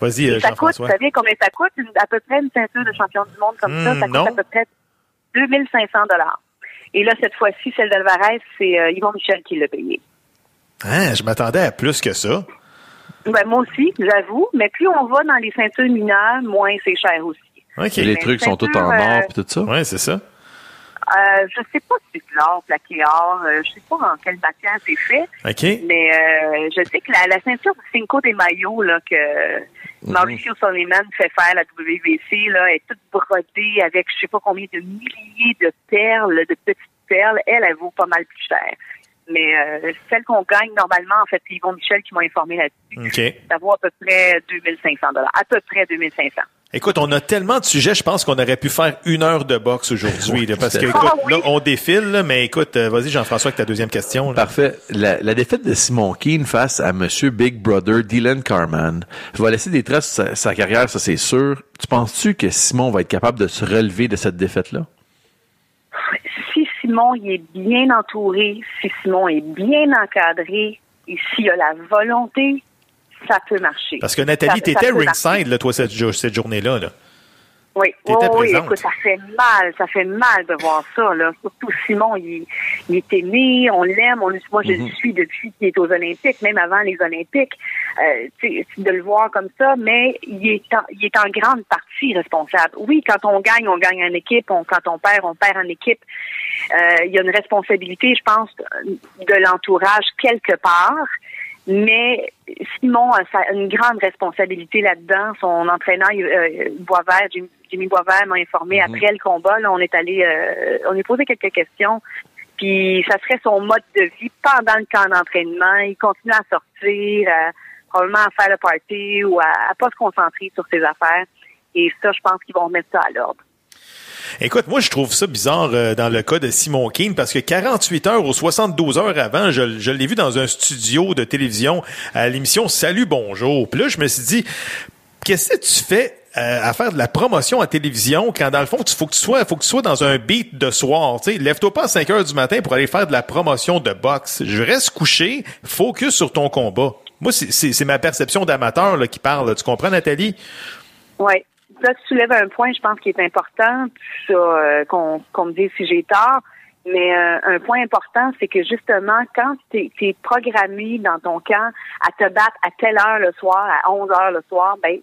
Vas-y, euh, Et ça coûte, vous Jean-François. savez combien ça coûte? Une- à peu près une ceinture de champion du monde comme ça, Hmm, ça coûte non. à peu près 2500 dollars. Et là, cette fois-ci, celle d'Alvarez, c'est euh, Yvon Michel qui l'a payé. Ah, je m'attendais à plus que ça. Ben, moi aussi, j'avoue, mais plus on va dans les ceintures mineures, moins c'est cher aussi. Les trucs sont tous en or euh, et tout ça? Ouais, c'est ça. Euh, je sais pas si c'est de l'or, plaqué or. Euh, je sais pas en quelle matière c'est fait. OK. Mais euh, je sais que la, la ceinture de Cinco des maillots là, que Mauricio Soliman fait faire à la WBC là, est toute brodée avec je sais pas combien de milliers de perles, de petites perles. Elle, elle vaut pas mal plus cher. Mais euh, celle qu'on gagne normalement, en fait, c'est Yvon Michel qui m'a informé là-dessus. Ça vaut à peu près 2500 À peu près 2500 Écoute, on a tellement de sujets, je pense qu'on aurait pu faire une heure de boxe aujourd'hui. parce que, écoute, Ah là, on défile, là, mais écoute, euh, vas-y, Jean-François, avec ta deuxième question. là. Parfait. La, la défaite de Simon Keane face à Monsieur Big Brother Dylan Carman va laisser des traces sur sa, sa carrière, ça c'est sûr. Tu penses-tu que Simon va être capable de se relever de cette défaite-là? si Simon il est bien entouré, si Simon est bien encadré et s'il a la volonté, ça peut marcher. Parce que Nathalie, t'étais ringside, là, toi, cette, cette journée-là. Là. Oui, Oh, oui, écoute, ça fait mal, ça fait mal de voir ça, là. Surtout Simon, il, il est aimé, on l'aime, on, moi je le suis depuis qu'il est aux Olympiques, même avant les Olympiques, euh, de le voir comme ça, mais il est, en, il est en grande partie responsable. Oui, quand on gagne, on gagne en équipe, on, quand on perd, on perd en équipe. Euh, il y a une responsabilité, je pense, de l'entourage quelque part. Mais Simon a sa- une grande responsabilité là-dedans. Son entraîneur, euh, Boisvert, Jimmy, Boisvert m'a informé après le combat. Là, on est allé, euh, on lui a posé quelques questions. Puis ça serait son mode de vie pendant le camp d'entraînement. Il continue à sortir, à- probablement à faire le party ou à, à pas se concentrer sur ses affaires. Et ça, je pense qu'ils vont remettre ça à l'ordre. Écoute, moi, je trouve ça bizarre euh, dans le cas de Simon Keane parce que 48 heures ou 72 heures avant, je, je l'ai vu dans un studio de télévision à l'émission Salut, bonjour. Puis là, je me suis dit, qu'est-ce que tu fais euh, à faire de la promotion à télévision quand dans le fond, il faut que tu sois, faut que tu sois dans un beat de soir. Tu sais, lève-toi pas à 5 heures du matin pour aller faire de la promotion de boxe. Je reste couché, focus sur ton combat. Moi, c'est- ma perception d'amateur qui parle. Tu comprends, Nathalie? Oui. Là, tu soulèves un point, je pense, qui est important, ça, euh, qu'on me dise si j'ai tort. Mais euh, un point important, c'est que justement, quand tu es, programmé dans ton camp à te battre à telle heure le soir, à 11 heures le soir, ben,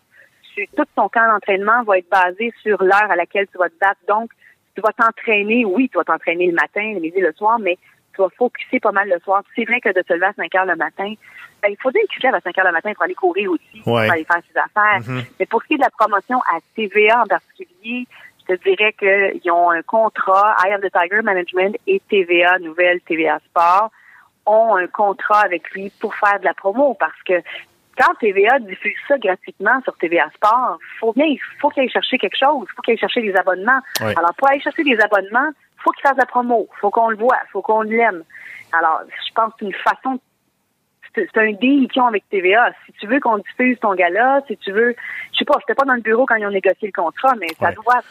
tout ton camp d'entraînement va être basé sur l'heure à laquelle tu vas te battre. Donc, tu vas t'entraîner, oui, tu vas t'entraîner le matin, le midi, le soir, mais tu vas focuser pas mal le soir. C'est vrai que de te lever à 5 heures le matin, ben, il faut dire qu'il se lève à 5 heures le matin pour aller courir aussi, Ouais. pour aller faire ses affaires. Mhm. Mais pour ce qui est de la promotion à TVA en particulier, je te dirais qu'ils ont un contrat, I Am the Tiger Management et TVA Nouvelle, TVA Sport, ont un contrat avec lui pour faire de la promo parce que quand TVA diffuse ça gratuitement sur TVA Sport, faut bien, il faut qu'il aille chercher quelque chose, il faut qu'il aille chercher des abonnements. Alors, pour aller chercher des abonnements, faut qu'il fasse de la promo, faut qu'on le voit, faut qu'on l'aime. Alors, je pense que c'est une façon c'est c'est un deal qu'ils ont avec TVA. Si tu veux qu'on diffuse ton gala, si tu veux, je sais pas, j'étais pas dans le bureau quand ils ont négocié le contrat, mais ça doit,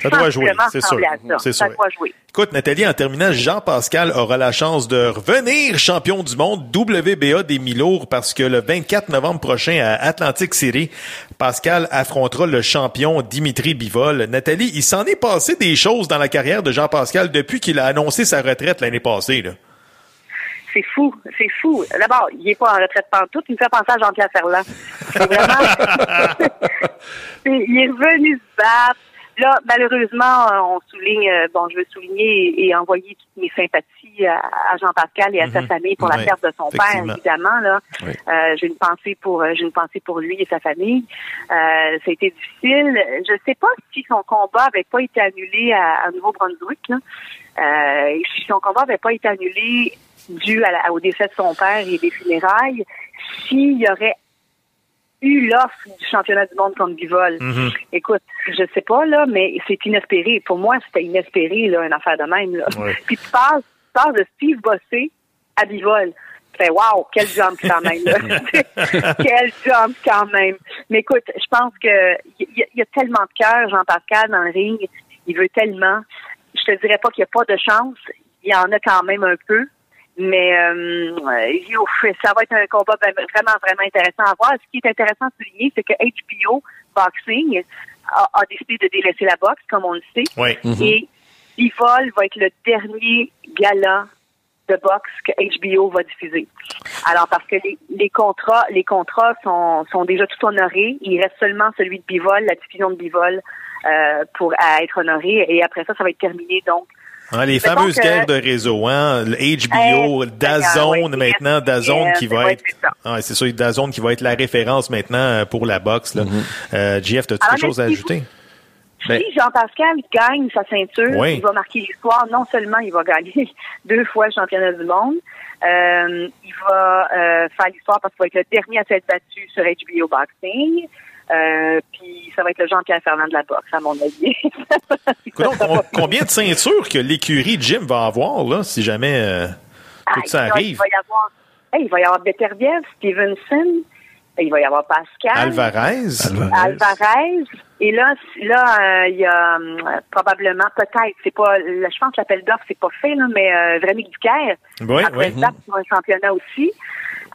Ça doit jouer, c'est sûr. ça. Ça doit jouer. Écoute, Nathalie, en terminant, Jean-Pascal aura la chance de revenir champion du monde WBA des mi-lourds parce que le 24 novembre prochain à Atlantic City, Pascal affrontera le champion Dimitri Bivol. Nathalie, il s'en est passé des choses dans la carrière de Jean-Pascal depuis qu'il a annoncé sa retraite l'année passée. Là. C'est fou, c'est fou. D'abord, il est pas en retraite pantoute, il me fait penser à Jean-Pierre Ferland. C'est vraiment... Il est revenu se battre. Là, malheureusement, euh, on souligne, euh, bon, je veux souligner et, et envoyer toutes mes sympathies à, à Jean-Pascal et à sa Mhm. famille pour la perte de son père, évidemment. Là, Oui. Euh, j'ai une pensée pour, j'ai une pensée pour lui et sa famille. Euh, ça a été difficile. Je sais pas si son combat avait pas été annulé à, à Nouveau-Brunswick. Euh, si son combat avait pas été annulé dû à la- au décès de son père et des funérailles, s'il y aurait eu l'offre du championnat du monde contre Bivol. Mhm. Écoute, je sais pas, là, mais c'est inespéré. Pour moi, c'était inespéré, là, une affaire de même, là. Ouais. Puis tu passes, tu passes de Steve Bossé à Bivol. Tu fais, wow, quel jump quand même, là. quel jump quand même. Mais écoute, je pense que il y, y a tellement de cœur, Jean-Pascal, dans le ring. Il veut tellement. Je te dirais pas qu'il n'y a pas de chance. Il y en a quand même un peu. Mais euh, ouf, ça va être un combat ben- vraiment, vraiment intéressant à voir. Ce qui est intéressant à souligner, c'est que HBO Boxing a, a décidé de délaisser la boxe, comme on le sait. Ouais. Et Bivol va être le dernier gala de boxe que HBO va diffuser. Alors parce que les, les contrats, les contrats sont, sont déjà tout honorés. Il reste seulement celui de Bivol, la diffusion de Bivol, euh, pour à être honoré. Et après ça, ça va être terminé donc Ah, les fameuses que- guerres de réseau, hein? Le HBO, Dazone oui, maintenant, Dazone qui va être, c'est ça. ah, c'est ça, Dazone qui va être la référence maintenant euh, pour la boxe, là. Euh, GF, t'as-tu Alors, quelque chose à ajouter? Ben- Si Jean-Pascal gagne sa ceinture, Oui. il va marquer l'histoire. Non seulement il va gagner deux fois le championnat du monde, euh, il va euh, faire l'histoire parce qu'il va être le dernier à s'être battu sur HBO Boxing. Euh, puis ça va être le Jean-Pierre Ferland de la boxe, à mon avis. Donc, combien de ceintures que l'écurie Jim va avoir, là, si jamais euh, tout Ah, ça arrive? Il va y avoir, hey, il va y avoir Beterbiev, Stevenson, il va y avoir Pascal. Alvarez? Alvarez. Et là, là, euh, il y a euh, probablement, peut-être, c'est pas, je pense que l'appel d'offres, c'est pas fait, là, mais euh, Véronique Duquerre, Oui, après oui. pour un championnat aussi.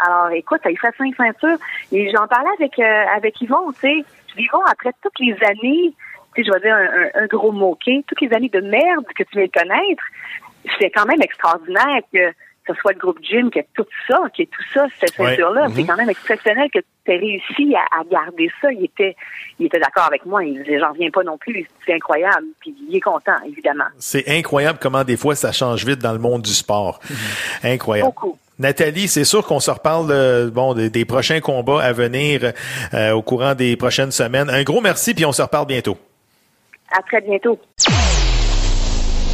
Alors, écoute, il fait cinq ceintures. Et j'en parlais avec euh, avec Yvon, tu sais. Yvon, après toutes les années, tu sais, je vais dire un, un- un gros mot-clé, toutes les années de merde que tu viens de connaître, c'est quand même extraordinaire que ce soit le groupe Jim qui ait tout ça, qui ait tout ça, cette ceinture-là. C'est quand même exceptionnel que tu aies réussi à, à garder ça. Il était, il était d'accord avec moi. Il disait, j'en reviens pas non plus. C'est incroyable. Puis il est content, évidemment. C'est incroyable comment des fois ça change vite dans le monde du sport. Incroyable. Beaucoup. Nathalie, c'est sûr qu'on se reparle euh, bon des, des prochains combats à venir euh, au courant des prochaines semaines. Un gros merci puis on se reparle bientôt. À très bientôt.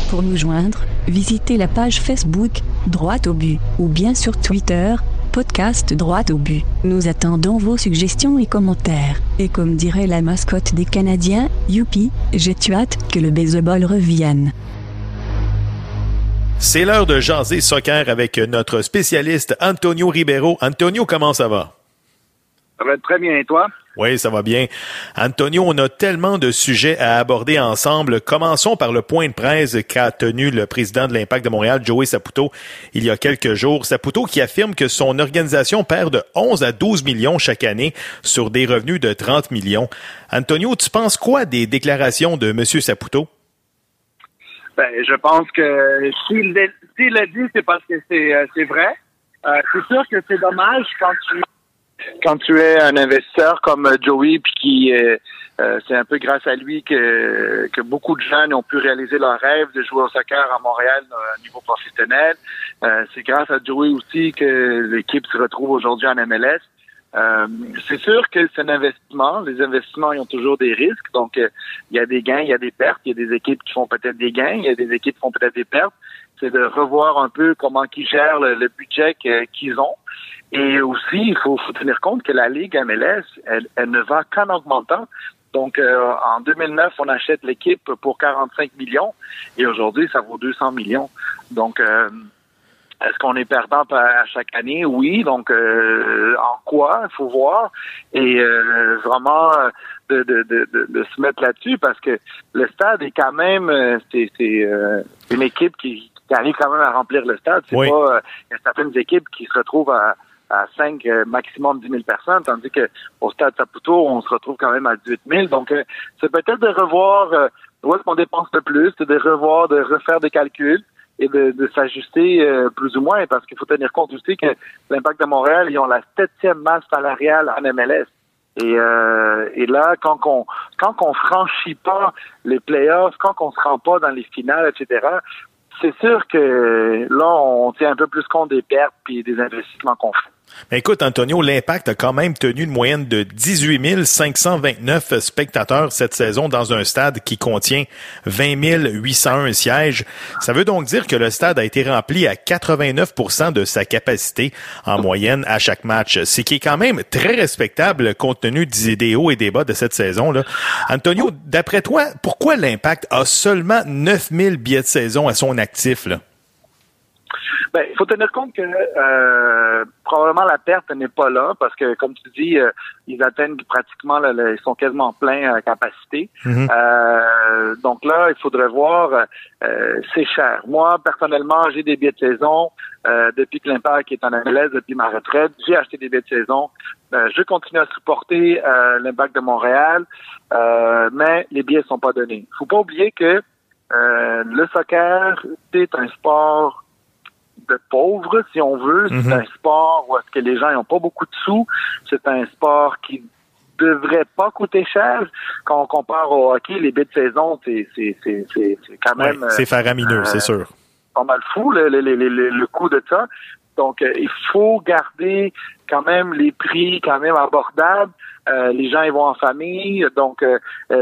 Pour nous joindre, visitez la page Facebook Droite au but ou bien sur Twitter podcast Droite au but. Nous attendons vos suggestions et commentaires. Et comme dirait la mascotte des Canadiens, youpi, j'ai hâte que le baseball revienne. C'est l'heure de jaser soccer avec notre spécialiste Antonio Ribeiro. Antonio, comment ça va? Ça va très bien, et toi? Oui, ça va bien. Antonio, on a tellement de sujets à aborder ensemble. Commençons par le point de presse qu'a tenu le président de l'Impact de Montréal, Joey Saputo, il y a quelques jours. Saputo qui affirme que son organisation perd de 11 à 12 millions chaque année sur des revenus de 30 millions. Antonio, tu penses quoi des déclarations de M. Saputo? Ben, je pense que s'il l'a dit, c'est parce que c'est euh, c'est vrai. Euh, c'est sûr que c'est dommage quand tu quand tu es un investisseur comme euh, Joey, puis qui euh, c'est un peu grâce à lui que que beaucoup de jeunes ont pu réaliser leur rêve de jouer au soccer à Montréal à un niveau professionnel. Euh, c'est grâce à Joey aussi que l'équipe se retrouve aujourd'hui en MLS. Euh, c'est sûr que c'est un investissement. Les investissements, ils ont toujours des risques. Donc, euh, il y a des gains, il y a des pertes. Il y a des équipes qui font peut-être des gains, il y a des équipes qui font peut-être des pertes. C'est de revoir un peu comment ils gèrent le, budget qu'ils ont. Et aussi, il faut, tenir compte que la Ligue MLS, elle, elle ne va qu'en augmentant. Donc, euh, en 2009, on achète l'équipe pour 45 millions et aujourd'hui, ça vaut 200 millions. Donc, euh, est-ce qu'on est perdant à chaque année? Oui. Donc, euh, en quoi? Il faut voir. Et euh, vraiment de, de, de, de, de se mettre là-dessus parce que le stade est quand même, euh, c'est c'est, euh, une équipe qui, qui arrive quand même à remplir le stade. C'est Oui. pas, euh, il y a certaines équipes qui se retrouvent à, à 5, euh, maximum 10 000 personnes, tandis que au stade Saputo, on se retrouve quand même à 18 000. Donc, euh, c'est peut-être de revoir euh, où est-ce qu'on dépense le plus, c'est de revoir, de refaire des calculs et de, de s'ajuster euh, plus ou moins, parce qu'il faut tenir compte aussi que l'Impact de Montréal, ils ont la septième masse salariale en MLS. Et, euh, et là, quand on quand on franchit pas les playoffs, quand on se rend pas dans les finales, etc., c'est sûr que là, on tient un peu plus compte des pertes puis des investissements qu'on fait. Ben, écoute, Antonio, l'Impact a quand même tenu une moyenne de 18 529 spectateurs cette saison dans un stade qui contient 20 801 sièges. Ça veut donc dire que le stade a été rempli à 89% de sa capacité en moyenne à chaque match, ce qui est quand même très respectable compte tenu des hauts et des de cette saison-là. Antonio, d'après toi, pourquoi l'Impact a seulement 9 000 billets de saison à son actif? Là? Ben, il faut tenir compte que euh, probablement la perte n'est pas là parce que, comme tu dis, euh, ils atteignent pratiquement, ils sont quasiment plein à capacité. Mhm. Euh, donc là, il faudrait voir, euh, c'est cher. Moi, personnellement, j'ai des billets de saison euh, depuis que l'Impact est en MLS, depuis ma retraite. J'ai acheté des billets de saison. Euh, je continue à supporter euh, l'Impact de Montréal, euh, mais les billets sont pas donnés. faut pas oublier que euh, le soccer, c'est un sport de pauvres, si on veut. C'est Mhm. un sport où est-ce que les gens n'ont pas beaucoup de sous. C'est un sport qui devrait pas coûter cher. Quand on compare au hockey, les bits de saison, c'est c'est c'est c'est quand même c'est faramineux, euh, c'est sûr. pas mal fou le, le, le, le, le coût de ça. Donc, euh, il faut garder quand même les prix quand même abordables. Euh, les gens ils vont en famille, donc euh,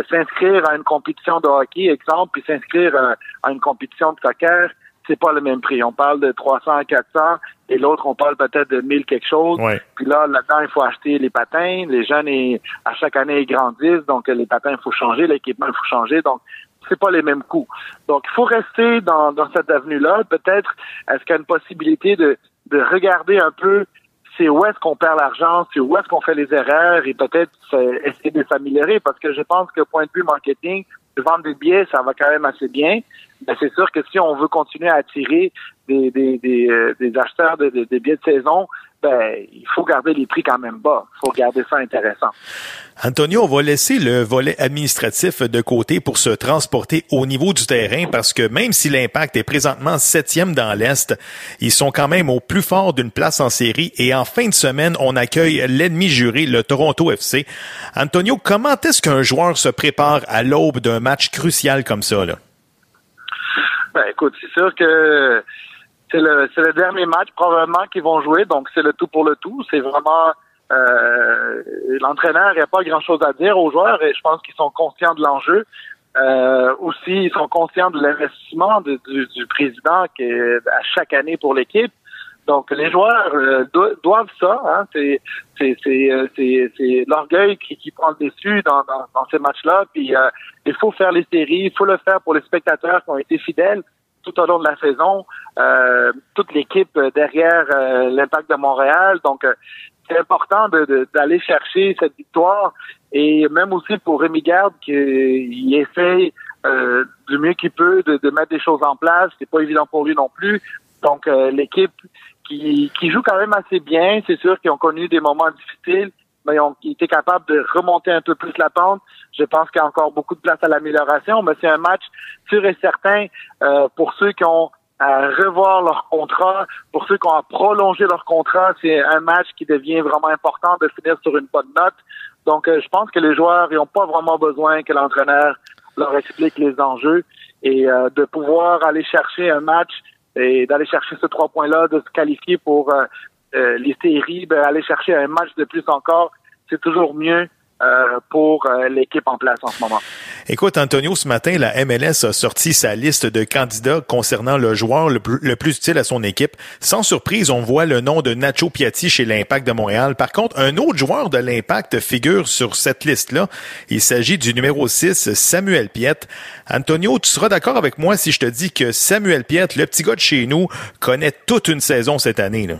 s'inscrire à une compétition de hockey, exemple, puis s'inscrire à une compétition de soccer, c'est pas le même prix. On parle de 300 à 400 et l'autre on parle peut-être de 1000 quelque chose. Ouais. Puis là, là-dedans, il faut acheter les patins. Les jeunes, à chaque année, ils grandissent. Donc, les patins, il faut changer. L'équipement, il faut changer. Donc, c'est pas les mêmes coûts. Donc, il faut rester dans, dans cette avenue-là. Peut-être, est-ce qu'il y a une possibilité de, de regarder un peu c'est où est-ce qu'on perd l'argent, c'est où est-ce qu'on fait les erreurs et peut-être euh, essayer de s'améliorer? Parce que je pense que point de vue marketing, vendre des billets, ça va quand même assez bien. Mais c'est sûr que si on veut continuer à attirer des, des, des, euh, des acheteurs de, de- de billets de saison, ben, il faut garder les prix quand même bas. Il faut garder ça intéressant. Antonio, on va laisser le volet administratif de côté pour se transporter au niveau du terrain parce que même si l'impact est présentement septième dans l'Est, ils sont quand même au plus fort d'une place en série et en fin de semaine, on accueille l'ennemi juré, le Toronto FC. Antonio, comment est-ce qu'un joueur se prépare à l'aube d'un match crucial comme ça, là? Ben, écoute, c'est sûr que c'est le, le dernier match probablement qu'ils vont jouer, donc c'est le tout pour le tout. C'est vraiment euh, l'entraîneur, il n'y a pas grand-chose à dire aux joueurs et je pense qu'ils sont conscients de l'enjeu. Euh, aussi, ils sont conscients de l'investissement du, du président qui est à chaque année pour l'équipe. Donc, les joueurs euh, do- doivent ça. Hein, euh, c'est l'orgueil qui, qui prend le dessus dans, dans, dans ces matchs-là. Puis euh, il faut faire les séries, il faut le faire pour les spectateurs qui ont été fidèles tout au long de la saison. Euh, toute l'équipe euh, derrière euh, l'Impact de Montréal. Donc euh, c'est important d'aller chercher cette victoire et même aussi pour Rémi Garde qu'il essaye du mieux qu'il peut de, mettre des choses en place. C'est pas évident pour lui non plus. Donc l'équipe qui, qui joue quand même assez bien. C'est sûr qu'ils ont connu des moments difficiles, mais ils ont été capables de remonter un peu plus la pente. Je pense qu'il y a encore beaucoup de place à l'amélioration, mais c'est un match sûr et certain euh, pour ceux qui ont à revoir leur contrat, pour ceux qui ont à prolonger leur contrat, c'est un match qui devient vraiment important de finir sur une bonne note. Donc, euh, je pense que les joueurs n'ont pas vraiment besoin que l'entraîneur leur explique les enjeux et euh, de pouvoir aller chercher un match et d'aller chercher ces trois points-là, de se qualifier pour euh, euh, les séries, ben, aller chercher un match de plus encore, c'est toujours mieux euh, pour euh, l'équipe en place en ce moment. Écoute, Antonio, ce matin, la MLS a sorti sa liste de candidats concernant le joueur le plus, le plus utile à son équipe. Sans surprise, on voit le nom de Nacho Piatti chez l'Impact de Montréal. Par contre, un autre joueur de l'Impact figure sur cette liste-là. Il s'agit du numéro 6, Samuel Piette. Antonio, tu seras d'accord avec moi si je te dis que Samuel Piette, le petit gars de chez nous, connaît toute une saison cette année. Là?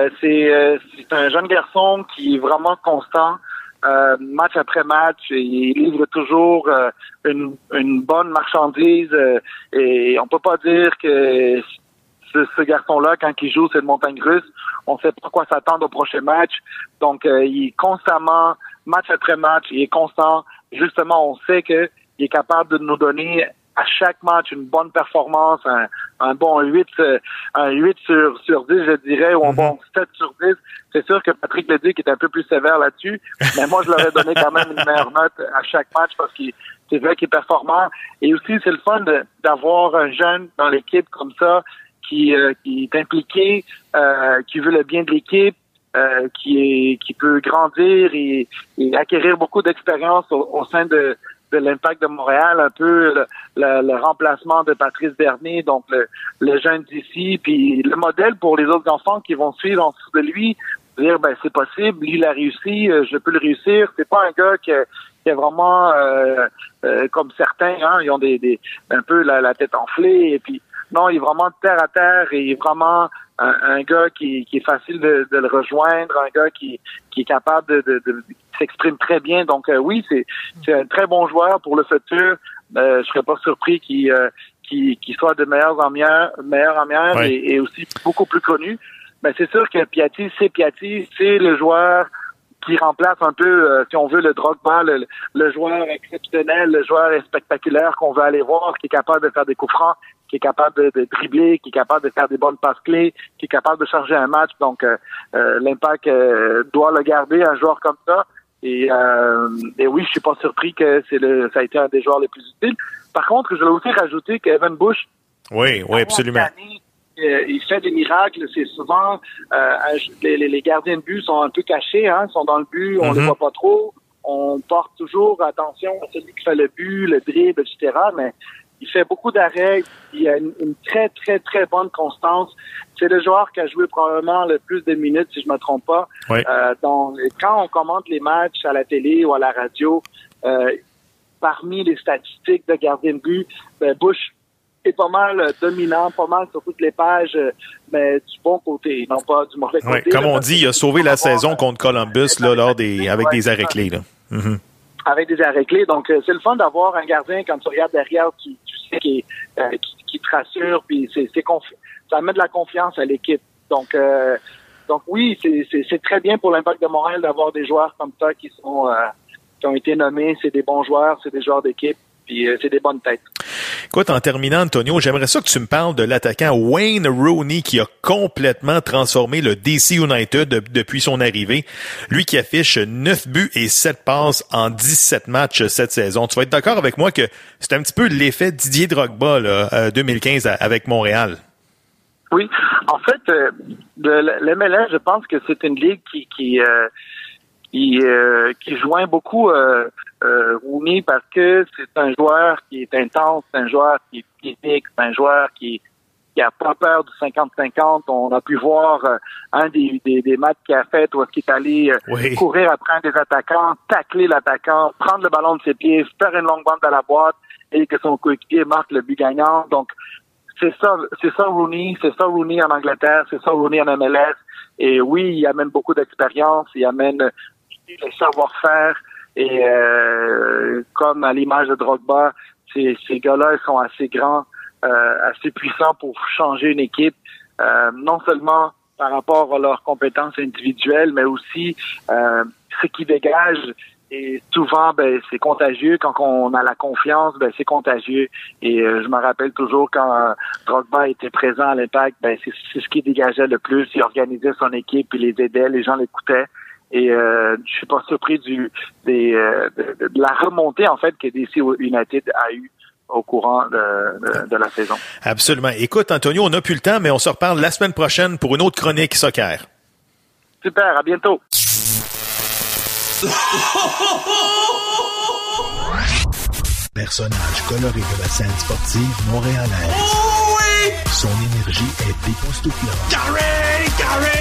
Euh, c'est euh, c'est un jeune garçon qui est vraiment constant, euh, match après match. Il livre toujours euh, une, une bonne marchandise et on peut pas dire que ce, ce garçon-là, quand il joue cette montagne russe, on sait pas quoi s'attendre au prochain match. Donc, il est constamment, match après match, il est constant. Justement, on sait que il est capable de nous donner à chaque match une bonne performance, un, un bon 8, euh, un 8 sur, sur 10, je dirais, ou un bon 7 sur 10. C'est sûr que Patrick Leduc est un peu plus sévère là-dessus, mais moi, je leur ai donné quand même une meilleure note à chaque match parce qu'il c'est vrai qu'il est performant. Et aussi, c'est le fun d'avoir un jeune dans l'équipe comme ça qui, euh, qui est impliqué, euh, qui veut le bien de l'équipe, euh, qui est qui peut grandir et, et acquérir beaucoup d'expérience au, au sein de, de l'impact de Montréal, un peu le, le- le remplacement de Patrice Bernier, donc le, le jeune d'ici, puis le modèle pour les autres enfants qui vont suivre en dessous de lui, dire ben c'est possible, lui il a réussi, euh, je peux le réussir. C'est pas un gars qui, qui est vraiment euh, euh, comme certains, hein, ils ont des, des un peu la, la tête enflée et puis non, il est vraiment terre à terre et il est vraiment un, un gars qui, qui est facile de, de le rejoindre, un gars qui, qui est capable de, de, de- qui s'exprime très bien. Donc euh, oui, c'est c'est un très bon joueur pour le futur. Euh, je serais pas surpris qu'il euh, qu'il qu'il soit de meilleurs en meilleurs, meilleurs en meilleurs Ouais. et, et aussi beaucoup plus connu. Mais c'est sûr que Piatti, c'est Piatti, c'est le joueur qui remplace un peu, euh, si on veut, le Drogba, le, le joueur exceptionnel, le joueur spectaculaire qu'on veut aller voir, qui est capable de faire des coups francs, qui est capable de, de, dribbler, qui est capable de faire des bonnes passes clés, qui est capable de changer un match. Donc, euh, euh, l'Impact euh, doit le garder, un joueur comme ça. Et, et oui, je suis pas surpris que c'est le, ça a été un des joueurs les plus utiles. Par contre, je voulais aussi rajouter qu'Evan Bush. Oui, oui, absolument. il fait des miracles. C'est souvent les, les, gardiens de but sont un peu cachés, hein, sont dans le but, on ne les voit pas trop. On porte toujours attention à celui qui fait le but, le dribble, etc. Mais il fait beaucoup d'arrêts. Il a une, très, très, très bonne constance. C'est le joueur qui a joué probablement le plus de minutes, si je me trompe pas. Euh, donc, quand on commente les matchs à la télé ou à la radio, euh, parmi les statistiques de gardien de but, ben Bush est pas mal dominant, pas mal sur toutes les pages, mais du bon côté, non pas du mauvais côté. comme on dit, il a sauvé la saison contre Columbus là, lors des, avec des arrêts clés. Là. Mm-hmm. Avec des arrêts clés. Donc, euh, c'est le fun d'avoir un gardien, quand tu regardes derrière, tu, qui, euh, qui, qui, te rassure, puis c'est, ça met de la confiance à l'équipe. Donc, euh, donc oui, c'est, très bien pour l'Impact de Montréal d'avoir des joueurs comme ça qui sont euh, qui ont été nommés. C'est des bons joueurs, c'est des joueurs d'équipe, puis c'est des bonnes têtes. Écoute, en terminant, Antonio, j'aimerais ça que tu me parles de l'attaquant Wayne Rooney qui a complètement transformé le DC United depuis son arrivée. Lui qui affiche 9 buts et 7 passes en 17 matchs cette saison. Tu vas être d'accord avec moi que c'est un petit peu l'effet Didier Drogba là, 2015 euh, avec Montréal? Oui, en fait, euh, l'MLS, je pense que c'est une ligue qui, qui euh, qui, euh, qui joint beaucoup euh, euh, Rooney parce que c'est un joueur qui est intense, c'est un joueur qui est physique, c'est un joueur qui qui a pas peur du 50-50. On a pu voir euh, un des, des, des matchs qu'il a fait où est-ce qu'il est allé euh, courir après un des attaquants, tacler l'attaquant, prendre le ballon de ses pieds, faire une longue bande à la boîte et que son coéquipier marque le but gagnant. Donc, c'est ça, c'est ça Rooney, c'est ça Rooney en Angleterre, c'est ça Rooney en MLS. Et oui, il amène beaucoup d'expérience, il amène le savoir-faire. Et euh, comme à l'image de Drogba, ces, ces gars-là sont assez grands, euh, assez puissants pour changer une équipe, euh, non seulement par rapport à leurs compétences individuelles, mais aussi ce qui dégage. Et souvent, ben, c'est contagieux. Quand on a la confiance, ben, c'est contagieux. Et je me rappelle toujours quand Drogba était présent à l'Impact, ben, c'est ce qui dégageait le plus. Il organisait son équipe, il les aidait, les gens l'écoutaient. Et euh, je suis pas surpris du des, euh, de, la remontée en fait que DC United a eu au courant de, de, la saison. Absolument. Écoute, Antonio, on n'a plus le temps, mais on se reparle la semaine prochaine pour une autre chronique soccer. Super, à bientôt. Personnage coloré de la scène sportive montréalaise. Oh oui! Son énergie est époustouflante. Carré! Carré!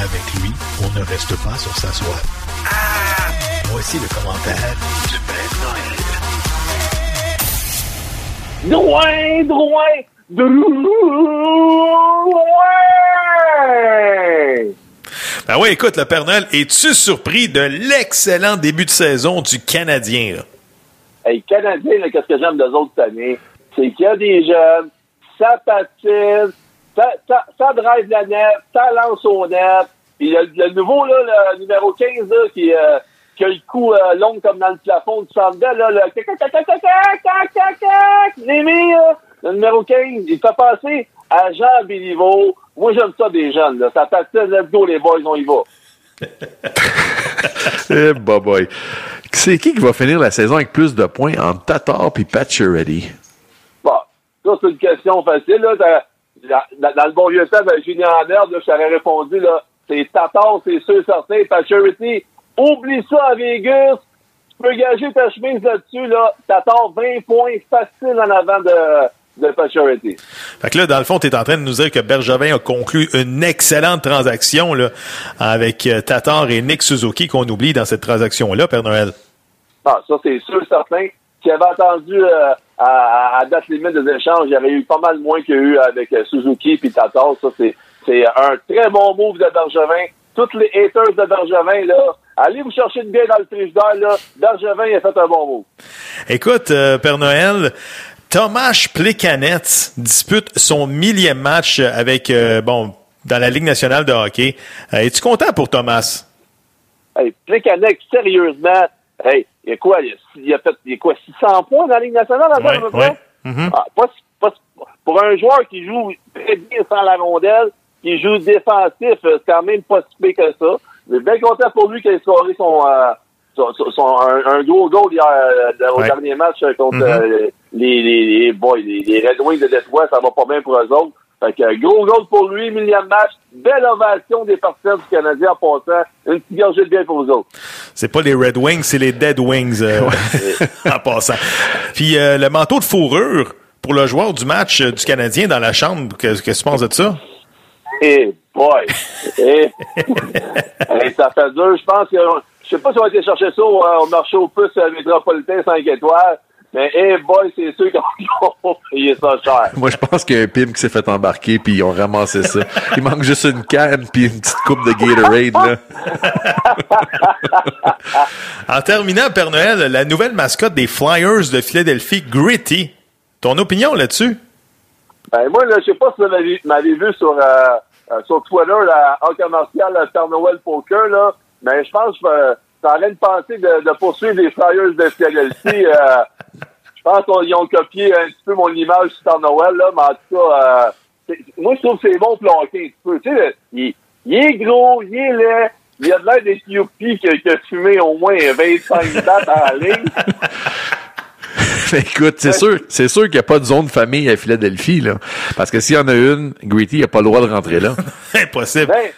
Avec lui, on ne reste pas sur sa soie. Ah! Voici le commentaire du Père Noël. Droin, droin, droin! Ben oui, écoute, le Père Noël, es-tu surpris de l'excellent début de saison du Canadien? Là? Hey, Canadien, qu'est-ce que j'aime des autres années? C'est qu'il y a des jeunes, ça patine, ça, ça, ça drive la net, ça lance au net. Puis le, le nouveau, là, le numéro 15, là, qui, euh, qui a le cou euh, long comme dans le plafond du centre là, le le numéro 15, il fait passer à Jean Béliveau. Moi, j'aime ça des jeunes, là. Ça patine, let's go, les boys, on y va. eh, bah boy. C'est qui qui va finir la saison avec plus de points entre Tatar et Pacioretty? Bon, ça, c'est une question facile. Là. Dans, dans le bon vieux temps de Julien Anderbe, je t'aurais répondu, là, c'est Tatar, c'est sûr, certain. Pacioretty, oublie ça à Vegas. Tu peux gager ta chemise là-dessus. Là. Tatar, 20 points faciles en avant de de Fait que là, dans le fond, tu es en train de nous dire que Bergevin a conclu une excellente transaction là, avec euh, Tatar et Nick Suzuki qu'on oublie dans cette transaction-là, Père Noël. Ah, ça, c'est sûr, certain. Qui avait attendu euh, à, date limite des échanges, il y avait eu pas mal moins qu'il y a eu avec euh, Suzuki et Tatar. Ça, c'est, c'est un très bon move de Bergevin. Tous les haters de Bergevin, là, allez vous chercher une bière dans le frigidaire, là. Bergevin a fait un bon move. Écoute, Père Noël, Thomas Plekanec dispute son millième match avec, euh, bon, dans la Ligue nationale de hockey. Euh, es-tu content pour Thomas? Hey, Plekanec, sérieusement, hey, il y a quoi? Il y a, fait, il y a quoi, 600 points dans la Ligue nationale? Ouais, ouais. Mm-hmm. ah, pas, pas- pour un joueur qui joue très bien sans la rondelle, qui joue défensif, euh, c'est quand même pas si pire que ça. Je suis bien content pour lui qu'il ait scoré son, euh, son, son- son- un, un gros goal hier, euh, au Ouais. dernier match euh, contre Mhm. euh, les, les, les, boys, les, les Red Wings de Détroit. Ça va pas bien pour eux autres. Fait que, gros goal pour lui, millième match. Belle ovation des partisans du Canadien en passant. Une petite gorgée de bien pour vous autres. C'est pas les Red Wings, c'est les Dead Wings euh, en passant. Puis euh, le manteau de fourrure pour le joueur du match euh, du Canadien dans la chambre, qu'est-ce que tu penses de ça? Eh boy! Eh. Eh, ça fait dur. Je pense que je sais pas si on a été chercher ça au, euh, au marché au plus euh, métropolitain 5 étoiles, mais eh boy, c'est sûr qu'on payer ça cher. Moi, je pense qu'il y a un pim qui s'est fait embarquer puis ils ont ramassé ça. Il manque juste une canne puis une petite coupe de Gatorade, là. En terminant, Père Noël, la nouvelle mascotte des Flyers de Philadelphie, Gritty. Ton opinion là-dessus? Ben, moi, là, je sais pas si vous m'avez m'avez vu sur, euh, euh, sur Twitter, la en commercial Père Noël Poker, là, mais je pense que euh, en train de penser de, de poursuivre les Flyers de Philadelphie. je pense qu'ils ont copié un petit peu mon image sur Noël, là, mais en tout cas, euh, moi, je trouve que c'est bon pour le hockey, un petit peu. Tu sais, il, il est gros, il est laid, il a de l'air des Youpi qui, qui a fumé au moins 25 dates à la ligne. Mais écoute, c'est sûr, c'est sûr qu'il n'y a pas de zone famille à Philadelphie, là. Parce que s'il y en a une, Gritty n'a pas le droit de rentrer là. Impossible. Ben,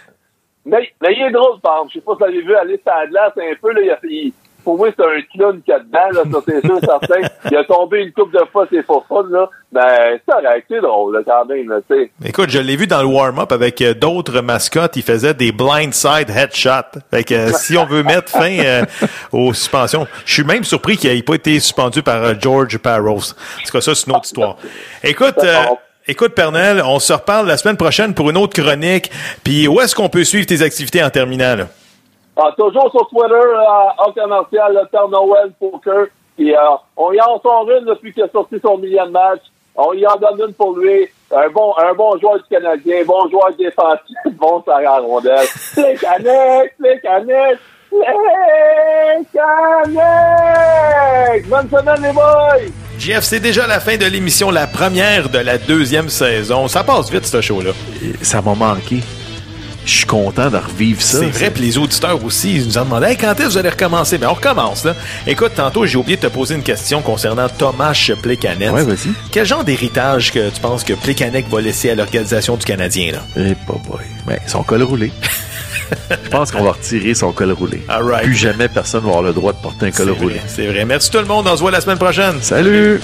mais, mais il est drôle, par exemple. Je sais pas si vous l'avez vu aller sur la glace un peu, là. Il- pour moi, c'est un clown qu'il y a dedans, là. Ça, c'est sûr, certain. Il a tombé une coupe de fois, c'est pas fun, là. Ben, c'est correct, c'est drôle, là, quand même, là, tu sais. Écoute, je l'ai vu dans le warm-up avec euh, d'autres mascottes. Il faisait des blindside headshots. Fait que euh, si on veut mettre fin euh, aux suspensions, je suis même surpris qu'il n'ait pas été suspendu par George Parros. En tout cas, ça, c'est une autre histoire. Écoute, euh, écoute, Pernel, on se reparle la semaine prochaine pour une autre chronique. Puis où est-ce qu'on peut suivre tes activités en terminant, là? Ah, toujours sur Twitter, euh, en commercial, le Père Noël Poker. Puis, euh, on y en sort une depuis qu'il a sorti son millième match. On y en donne une pour lui. Un bon, un bon joueur du Canadien, bon joueur défensif, bon ça la rondelle. C'est Canex, c'est Canex, c'est! Bonne semaine, les boys! Jeff, c'est déjà la fin de l'émission, la première de la deuxième saison. Ça passe vite, ce show-là. Ça m'a manqué. Je suis content de revivre ça. C'est vrai, puis les auditeurs aussi, ils nous ont demandé Hey, quand est-ce que vous allez recommencer? Ben, on recommence, là. Écoute, tantôt, j'ai oublié de te poser une question concernant Thomas Plekanec. Ouais, vas-y. Quel genre d'héritage que tu penses que Plekanec va laisser à l'organisation du Canadien, là? Eh, pas boy. Ben, son col roulé. Je pense qu'on va retirer son col roulé. All right. Plus jamais personne va avoir le droit de porter un col roulé. c'est vrai. Merci tout le monde. On se voit la semaine prochaine. Salut!